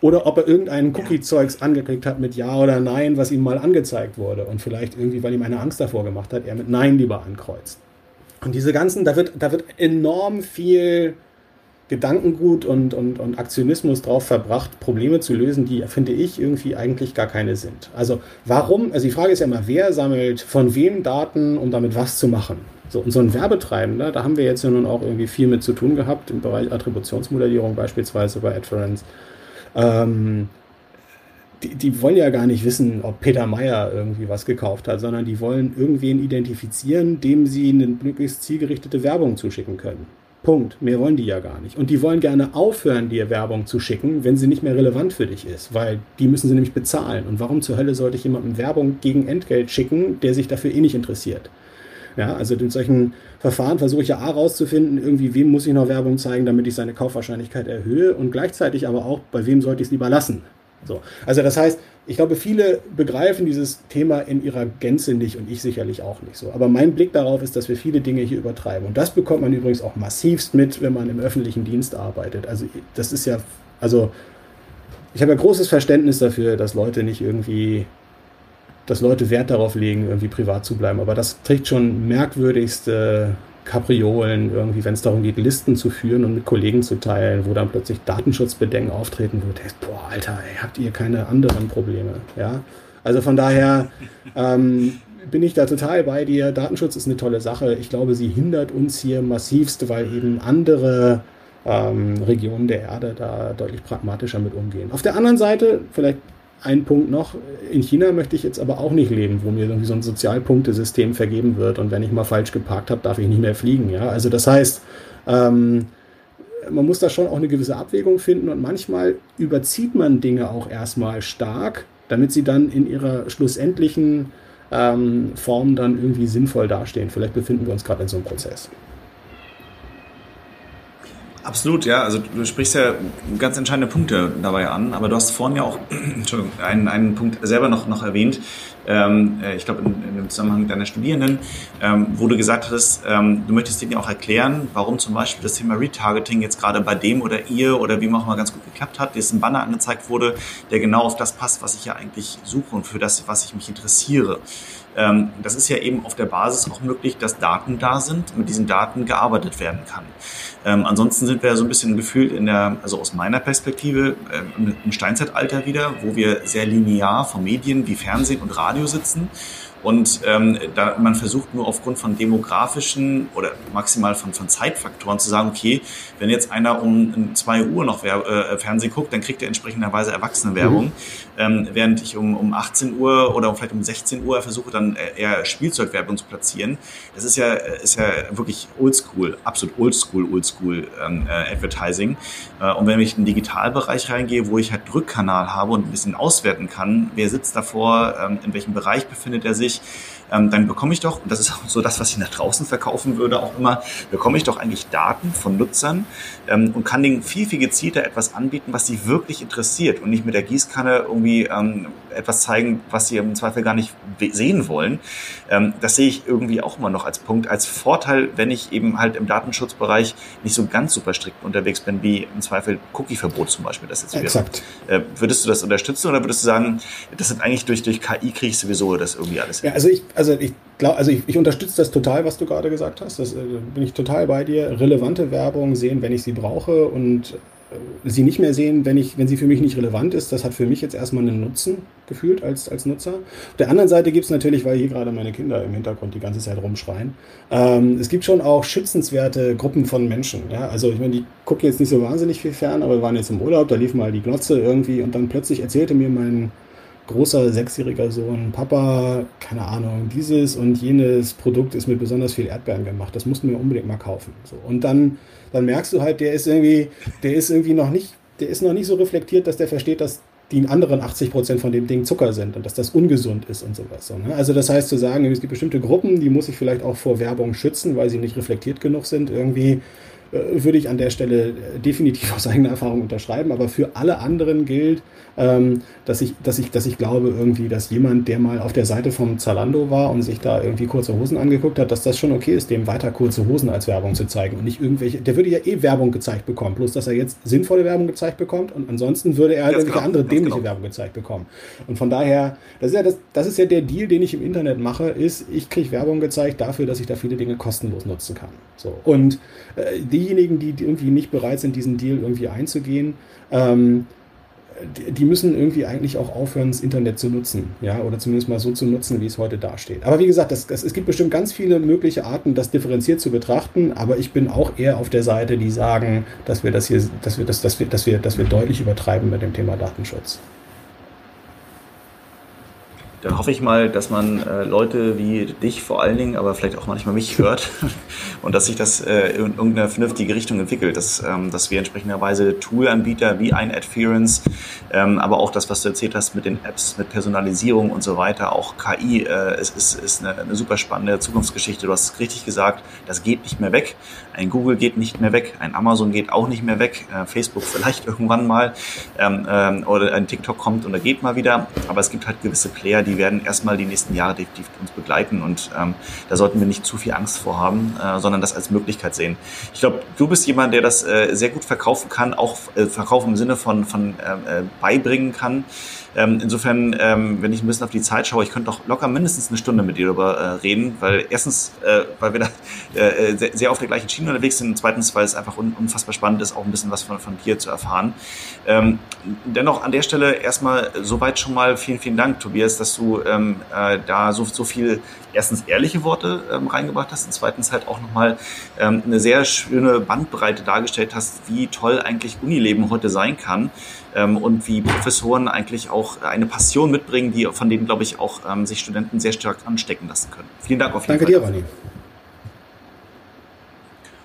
Oder ob er irgendein Cookie-Zeugs angeklickt hat mit Ja oder Nein, was ihm mal angezeigt wurde. Und vielleicht irgendwie, weil ihm eine Angst davor gemacht hat, er mit Nein lieber ankreuzt. Und diese ganzen, da wird, da wird enorm viel Gedankengut und, und, und Aktionismus drauf verbracht, Probleme zu lösen, die, finde ich, irgendwie eigentlich gar keine sind. Also warum, also die Frage ist ja immer, wer sammelt von wem Daten, um damit was zu machen? So, und so ein Werbetreibender, da haben wir jetzt ja nun auch irgendwie viel mit zu tun gehabt, im Bereich Attributionsmodellierung beispielsweise bei AdFerence. Ähm, die, die, wollen ja gar nicht wissen, ob Peter Meyer irgendwie was gekauft hat, sondern die wollen irgendwen identifizieren, dem sie eine möglichst zielgerichtete Werbung zuschicken können. Punkt. Mehr wollen die ja gar nicht. Und die wollen gerne aufhören, dir Werbung zu schicken, wenn sie nicht mehr relevant für dich ist, weil die müssen sie nämlich bezahlen. Und warum zur Hölle sollte ich jemandem Werbung gegen Entgelt schicken, der sich dafür eh nicht interessiert? Ja, also in solchen Verfahren versuche ich ja A rauszufinden, irgendwie wem muss ich noch Werbung zeigen, damit ich seine Kaufwahrscheinlichkeit erhöhe und gleichzeitig aber auch, bei wem sollte ich es lieber lassen. So. Also das heißt, ich glaube, viele begreifen dieses Thema in ihrer Gänze nicht und ich sicherlich auch nicht so. Aber mein Blick darauf ist, dass wir viele Dinge hier übertreiben. Und das bekommt man übrigens auch massivst mit, wenn man im öffentlichen Dienst arbeitet. Also das ist ja, also ich habe ja großes Verständnis dafür, dass Leute nicht irgendwie, dass Leute Wert darauf legen, irgendwie privat zu bleiben. Aber das trägt schon merkwürdigste Kapriolen, irgendwie, wenn es darum geht, Listen zu führen und mit Kollegen zu teilen, wo dann plötzlich Datenschutzbedenken auftreten wird. Boah, Alter, ey, habt ihr keine anderen Probleme? Ja, also von daher ähm, bin ich da total bei dir. Datenschutz ist eine tolle Sache. Ich glaube, sie hindert uns hier massivst, weil eben andere ähm, Regionen der Erde da deutlich pragmatischer mit umgehen. Auf der anderen Seite, vielleicht ein Punkt noch. In China möchte ich jetzt aber auch nicht leben, wo mir irgendwie so ein Sozialpunktesystem vergeben wird und wenn ich mal falsch geparkt habe, darf ich nicht mehr fliegen. Ja? Also das heißt, ähm, man muss da schon auch eine gewisse Abwägung finden und manchmal überzieht man Dinge auch erstmal stark, damit sie dann in ihrer schlussendlichen ähm, Form dann irgendwie sinnvoll dastehen. Vielleicht befinden wir uns gerade in so einem Prozess. Absolut, ja. Also du sprichst ja ganz entscheidende Punkte dabei an, aber du hast vorhin ja auch einen, einen Punkt selber noch, noch erwähnt, ähm, äh, ich glaube in, in, dem Zusammenhang deiner Studierenden, ähm, wo du gesagt hast, ähm, du möchtest denen ja auch erklären, warum zum Beispiel das Thema Retargeting jetzt gerade bei dem oder ihr oder wie auch mal ganz gut geklappt hat, dass ein Banner angezeigt wurde, der genau auf das passt, was ich ja eigentlich suche und für das, was ich mich interessiere. Ähm, das ist ja eben auf der Basis auch möglich, dass Daten da sind, mit diesen Daten gearbeitet werden kann. Ähm, ansonsten sind wir ja so ein bisschen gefühlt in der, also aus meiner Perspektive, äh, im Steinzeitalter wieder, wo wir sehr linear von Medien wie Fernsehen und Radio sitzen und ähm, da man versucht nur aufgrund von demografischen oder maximal von, von Zeitfaktoren zu sagen, okay, wenn jetzt einer um zwei Uhr noch Wer äh, Fernsehen guckt, dann kriegt er entsprechenderweise Erwachsenenwerbung. Mhm. Ähm, während ich um, um 18 Uhr oder vielleicht um 16 Uhr versuche, dann äh, eher Spielzeugwerbung zu platzieren. Das ist ja, ist ja wirklich oldschool, absolut oldschool, oldschool ähm, äh, Advertising. Äh, und wenn ich in den Digitalbereich reingehe, wo ich halt Drückkanal habe und ein bisschen auswerten kann, wer sitzt davor, ähm, in welchem Bereich befindet er sich, ich, ähm, dann bekomme ich doch, und das ist auch so das, was ich nach draußen verkaufen würde, auch immer, bekomme ich doch eigentlich Daten von Nutzern ähm, und kann denen viel, viel gezielter etwas anbieten, was sie wirklich interessiert und nicht mit der Gießkanne irgendwie ähm, etwas zeigen, was sie im Zweifel gar nicht sehen wollen. Ähm, das sehe ich irgendwie auch immer noch als Punkt, als Vorteil, wenn ich eben halt im Datenschutzbereich nicht so ganz super strikt unterwegs bin, wie im Zweifel Cookie-Verbot zum Beispiel das jetzt wäre. Äh, würdest du das unterstützen oder würdest du sagen, das sind eigentlich durch, durch KI kriege ich sowieso das irgendwie alles hin? Ja, also ich, also ich glaube, also ich, ich unterstütze das total, was du gerade gesagt hast. Das äh, bin ich total bei dir. Relevante Werbung sehen, wenn ich sie brauche und äh, sie nicht mehr sehen, wenn, ich, wenn sie für mich nicht relevant ist. Das hat für mich jetzt erstmal einen Nutzen gefühlt als, als Nutzer. Auf der anderen Seite gibt es natürlich, weil hier gerade meine Kinder im Hintergrund die ganze Zeit rumschreien, ähm, es gibt schon auch schützenswerte Gruppen von Menschen. Ja? Also ich meine, die gucken jetzt nicht so wahnsinnig viel fern, aber wir waren jetzt im Urlaub, da lief mal die Glotze irgendwie und dann plötzlich erzählte mir mein großer sechsjähriger Sohn, Papa, keine Ahnung, dieses und jenes Produkt ist mit besonders viel Erdbeeren gemacht. Das mussten wir unbedingt mal kaufen. So. Und dann, dann merkst du halt, der ist irgendwie, der ist irgendwie noch nicht, der ist noch nicht so reflektiert, dass der versteht, dass die anderen 80 Prozent von dem Ding Zucker sind und dass das ungesund ist und sowas. So, ne? Also das heißt zu sagen, es gibt bestimmte Gruppen, die muss ich vielleicht auch vor Werbung schützen, weil sie nicht reflektiert genug sind irgendwie würde ich an der Stelle äh, definitiv aus eigener Erfahrung unterschreiben. Aber für alle anderen gilt, ähm, dass, ich, dass, ich, dass ich glaube irgendwie, dass jemand, der mal auf der Seite vom Zalando war und sich da irgendwie kurze Hosen angeguckt hat, dass das schon okay ist, dem weiter kurze Hosen als Werbung zu zeigen und nicht irgendwelche, der würde ja eh Werbung gezeigt bekommen, bloß dass er jetzt sinnvolle Werbung gezeigt bekommt und ansonsten würde er halt irgendwelche genau, andere dämliche genau. Werbung gezeigt bekommen. Und von daher, das ist ja das, das ist ja der Deal, den ich im Internet mache, ist, ich kriege Werbung gezeigt dafür, dass ich da viele Dinge kostenlos nutzen kann. So. Und äh, diejenigen, die irgendwie nicht bereit sind, diesen Deal irgendwie einzugehen, ähm, die müssen irgendwie eigentlich auch aufhören, das Internet zu nutzen, ja, oder zumindest mal so zu nutzen, wie es heute dasteht. Aber wie gesagt, das, das, es gibt bestimmt ganz viele mögliche Arten, das differenziert zu betrachten, aber ich bin auch eher auf der Seite, die sagen, dass wir das hier, dass wir das, dass wir, dass wir, dass wir deutlich übertreiben mit dem Thema Datenschutz. Dann hoffe ich mal, dass man äh, Leute wie dich vor allen Dingen, aber vielleicht auch manchmal mich hört und dass sich das äh, in irgendeine vernünftige Richtung entwickelt, dass, ähm, dass wir entsprechenderweise Toolanbieter wie ein Adference, ähm, aber auch das, was du erzählt hast mit den Apps, mit Personalisierung und so weiter, auch KI, äh, es ist, ist eine, eine super spannende Zukunftsgeschichte. Du hast richtig gesagt, das geht nicht mehr weg. Ein Google geht nicht mehr weg, ein Amazon geht auch nicht mehr weg, äh, Facebook vielleicht irgendwann mal ähm, ähm, oder ein TikTok kommt und er geht mal wieder, aber es gibt halt gewisse Player, die die werden erstmal die nächsten Jahre definitiv uns begleiten und ähm, da sollten wir nicht zu viel Angst vor haben, äh, sondern das als Möglichkeit sehen. Ich glaube, du bist jemand, der das äh, sehr gut verkaufen kann, auch äh, verkaufen im Sinne von, von äh, äh beibringen kann. Ähm, insofern, ähm, wenn ich ein bisschen auf die Zeit schaue, ich könnte doch locker mindestens eine Stunde mit dir darüber äh, reden, weil erstens, äh, weil wir da äh, sehr, sehr auf der gleichen Schiene unterwegs sind und zweitens, weil es einfach un unfassbar spannend ist, auch ein bisschen was von, von dir zu erfahren. Ähm, dennoch an der Stelle erstmal soweit schon mal vielen, vielen Dank, Tobias, dass du ähm, äh, da so, so viel erstens ehrliche Worte ähm, reingebracht hast und zweitens halt auch nochmal ähm, eine sehr schöne Bandbreite dargestellt hast, wie toll eigentlich Unileben heute sein kann ähm, und wie Professoren eigentlich auch eine Passion mitbringen, die von denen, glaube ich, auch ähm, sich Studenten sehr stark anstecken lassen können. Vielen Dank auf jeden Danke Fall. Danke dir, Ronny.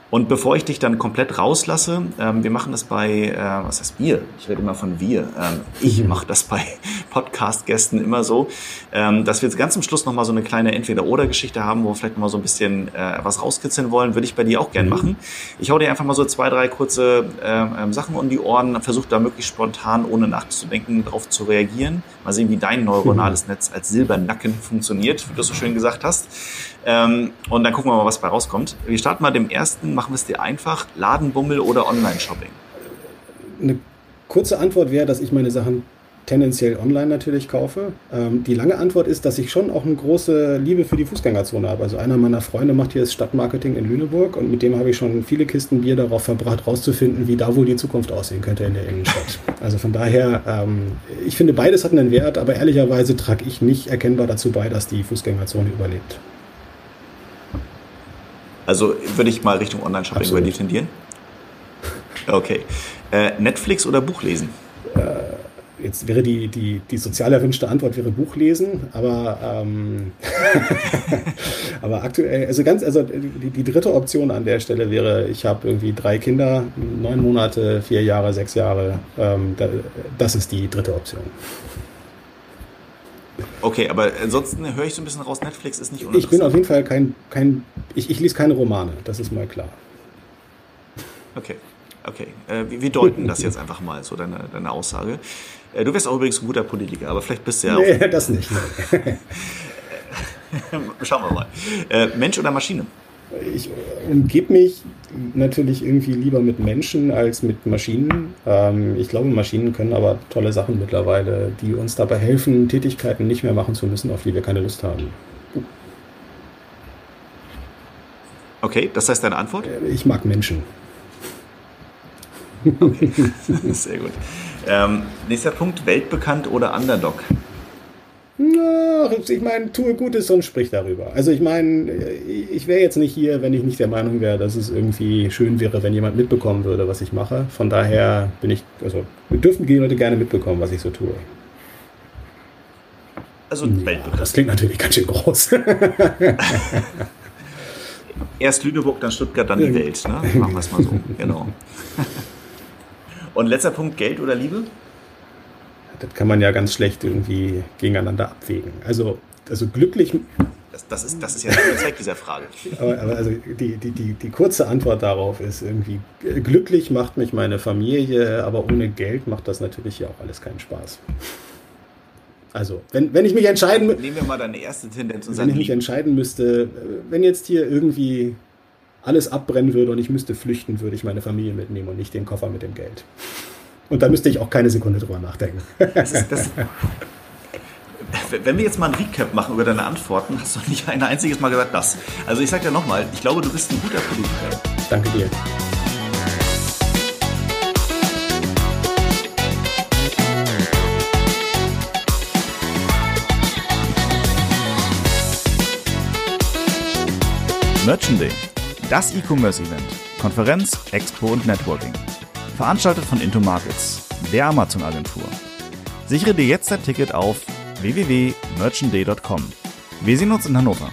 Und bevor ich dich dann komplett rauslasse, ähm, wir machen das bei, äh, was heißt wir? Ich rede immer von wir. Ähm, ich mache das bei Podcast-Gästen immer so, ähm, dass wir jetzt ganz zum Schluss nochmal so eine kleine Entweder-Oder-Geschichte haben, wo wir vielleicht nochmal so ein bisschen äh, was rauskitzeln wollen, würde ich bei dir auch gern mhm. machen. Ich hau dir einfach mal so zwei, drei kurze äh, Sachen um die Ohren, versuche da möglichst spontan, ohne nachzudenken, darauf zu reagieren. Mal sehen, wie dein neuronales mhm. Netz als Silbernacken funktioniert, wie du so schön gesagt hast. Ähm, und dann gucken wir mal, was bei rauskommt. Wir starten mal dem ersten, machen wir es dir einfach, Ladenbummel oder Online-Shopping? Eine kurze Antwort wäre, dass ich meine Sachen tendenziell online natürlich kaufe. Ähm, die lange Antwort ist, dass ich schon auch eine große Liebe für die Fußgängerzone habe. Also einer meiner Freunde macht hier das Stadtmarketing in Lüneburg und mit dem habe ich schon viele Kisten Bier darauf verbracht, rauszufinden, wie da wohl die Zukunft aussehen könnte in der Innenstadt. Also von daher, ähm, ich finde beides hat einen Wert, aber ehrlicherweise trage ich nicht erkennbar dazu bei, dass die Fußgängerzone überlebt. Also würde ich mal Richtung Online-Shopping über die tendieren? Okay. Äh, Netflix oder Buch lesen? Äh, jetzt wäre die, die, die sozial erwünschte Antwort wäre Buch lesen, aber, ähm, aber aktuell, also ganz, also die, die dritte Option an der Stelle wäre, ich habe irgendwie drei Kinder, neun Monate, vier Jahre, sechs Jahre. Ähm, das ist die dritte Option. Okay, aber ansonsten höre ich so ein bisschen raus, Netflix ist nicht. Ich bin auf jeden Fall kein, kein ich, ich lese keine Romane, das ist mal klar. Okay, okay. Äh, wir, wir, deuten das jetzt einfach mal, so deine, deine Aussage. Äh, du wärst auch übrigens ein guter Politiker, aber vielleicht bist du ja nee, auch... das nicht. Schauen wir mal. Äh, Mensch oder Maschine? Ich umgebe mich natürlich irgendwie lieber mit Menschen als mit Maschinen. Ähm, ich glaube, Maschinen können aber tolle Sachen mittlerweile, die uns dabei helfen, Tätigkeiten nicht mehr machen zu müssen, auf die wir keine Lust haben. Okay, das heißt deine Antwort? Äh, ich mag Menschen. Okay, sehr gut. Ähm, nächster Punkt, weltbekannt oder Underdog? Na, ich meine, tue Gutes und sprich darüber. Also ich meine, ich wäre jetzt nicht hier, wenn ich nicht der Meinung wäre, dass es irgendwie schön wäre, wenn jemand mitbekommen würde, was ich mache. Von daher bin ich, also wir dürfen die Leute gerne mitbekommen, was ich so tue. Also ja, Das klingt natürlich ganz schön groß. Erst Lüneburg, dann Stuttgart, dann die Welt. Ne? Machen wir es mal so. Genau. Und letzter Punkt, Geld oder Liebe? Das kann man ja ganz schlecht irgendwie gegeneinander abwägen. Also, also glücklich. Das, das, ist, das ist ja der Zweck dieser Frage. Aber, aber, also die, die, die, die kurze Antwort darauf ist irgendwie, glücklich macht mich meine Familie, aber ohne Geld macht das natürlich ja auch alles keinen Spaß. Also, wenn, wenn ich mich entscheiden Nehmen wir mal deine erste Tendenz und Wenn ich mich entscheiden müsste, wenn jetzt hier irgendwie alles abbrennen würde und ich müsste flüchten, würde ich meine Familie mitnehmen und nicht den Koffer mit dem Geld. Und da müsste ich auch keine Sekunde drüber nachdenken. Das ist, das, wenn wir jetzt mal ein Recap machen über deine Antworten, hast du nicht ein einziges Mal gesagt das. Also ich sag dir nochmal, ich glaube, du bist ein guter Politiker. Danke dir. Merchant Day. Das E-Commerce-Event. Konferenz, Expo und Networking. Veranstaltet von Into Markets, der Amazon-Agentur. Sichere dir jetzt dein Ticket auf www.merchantday.com. Wir sehen uns in Hannover.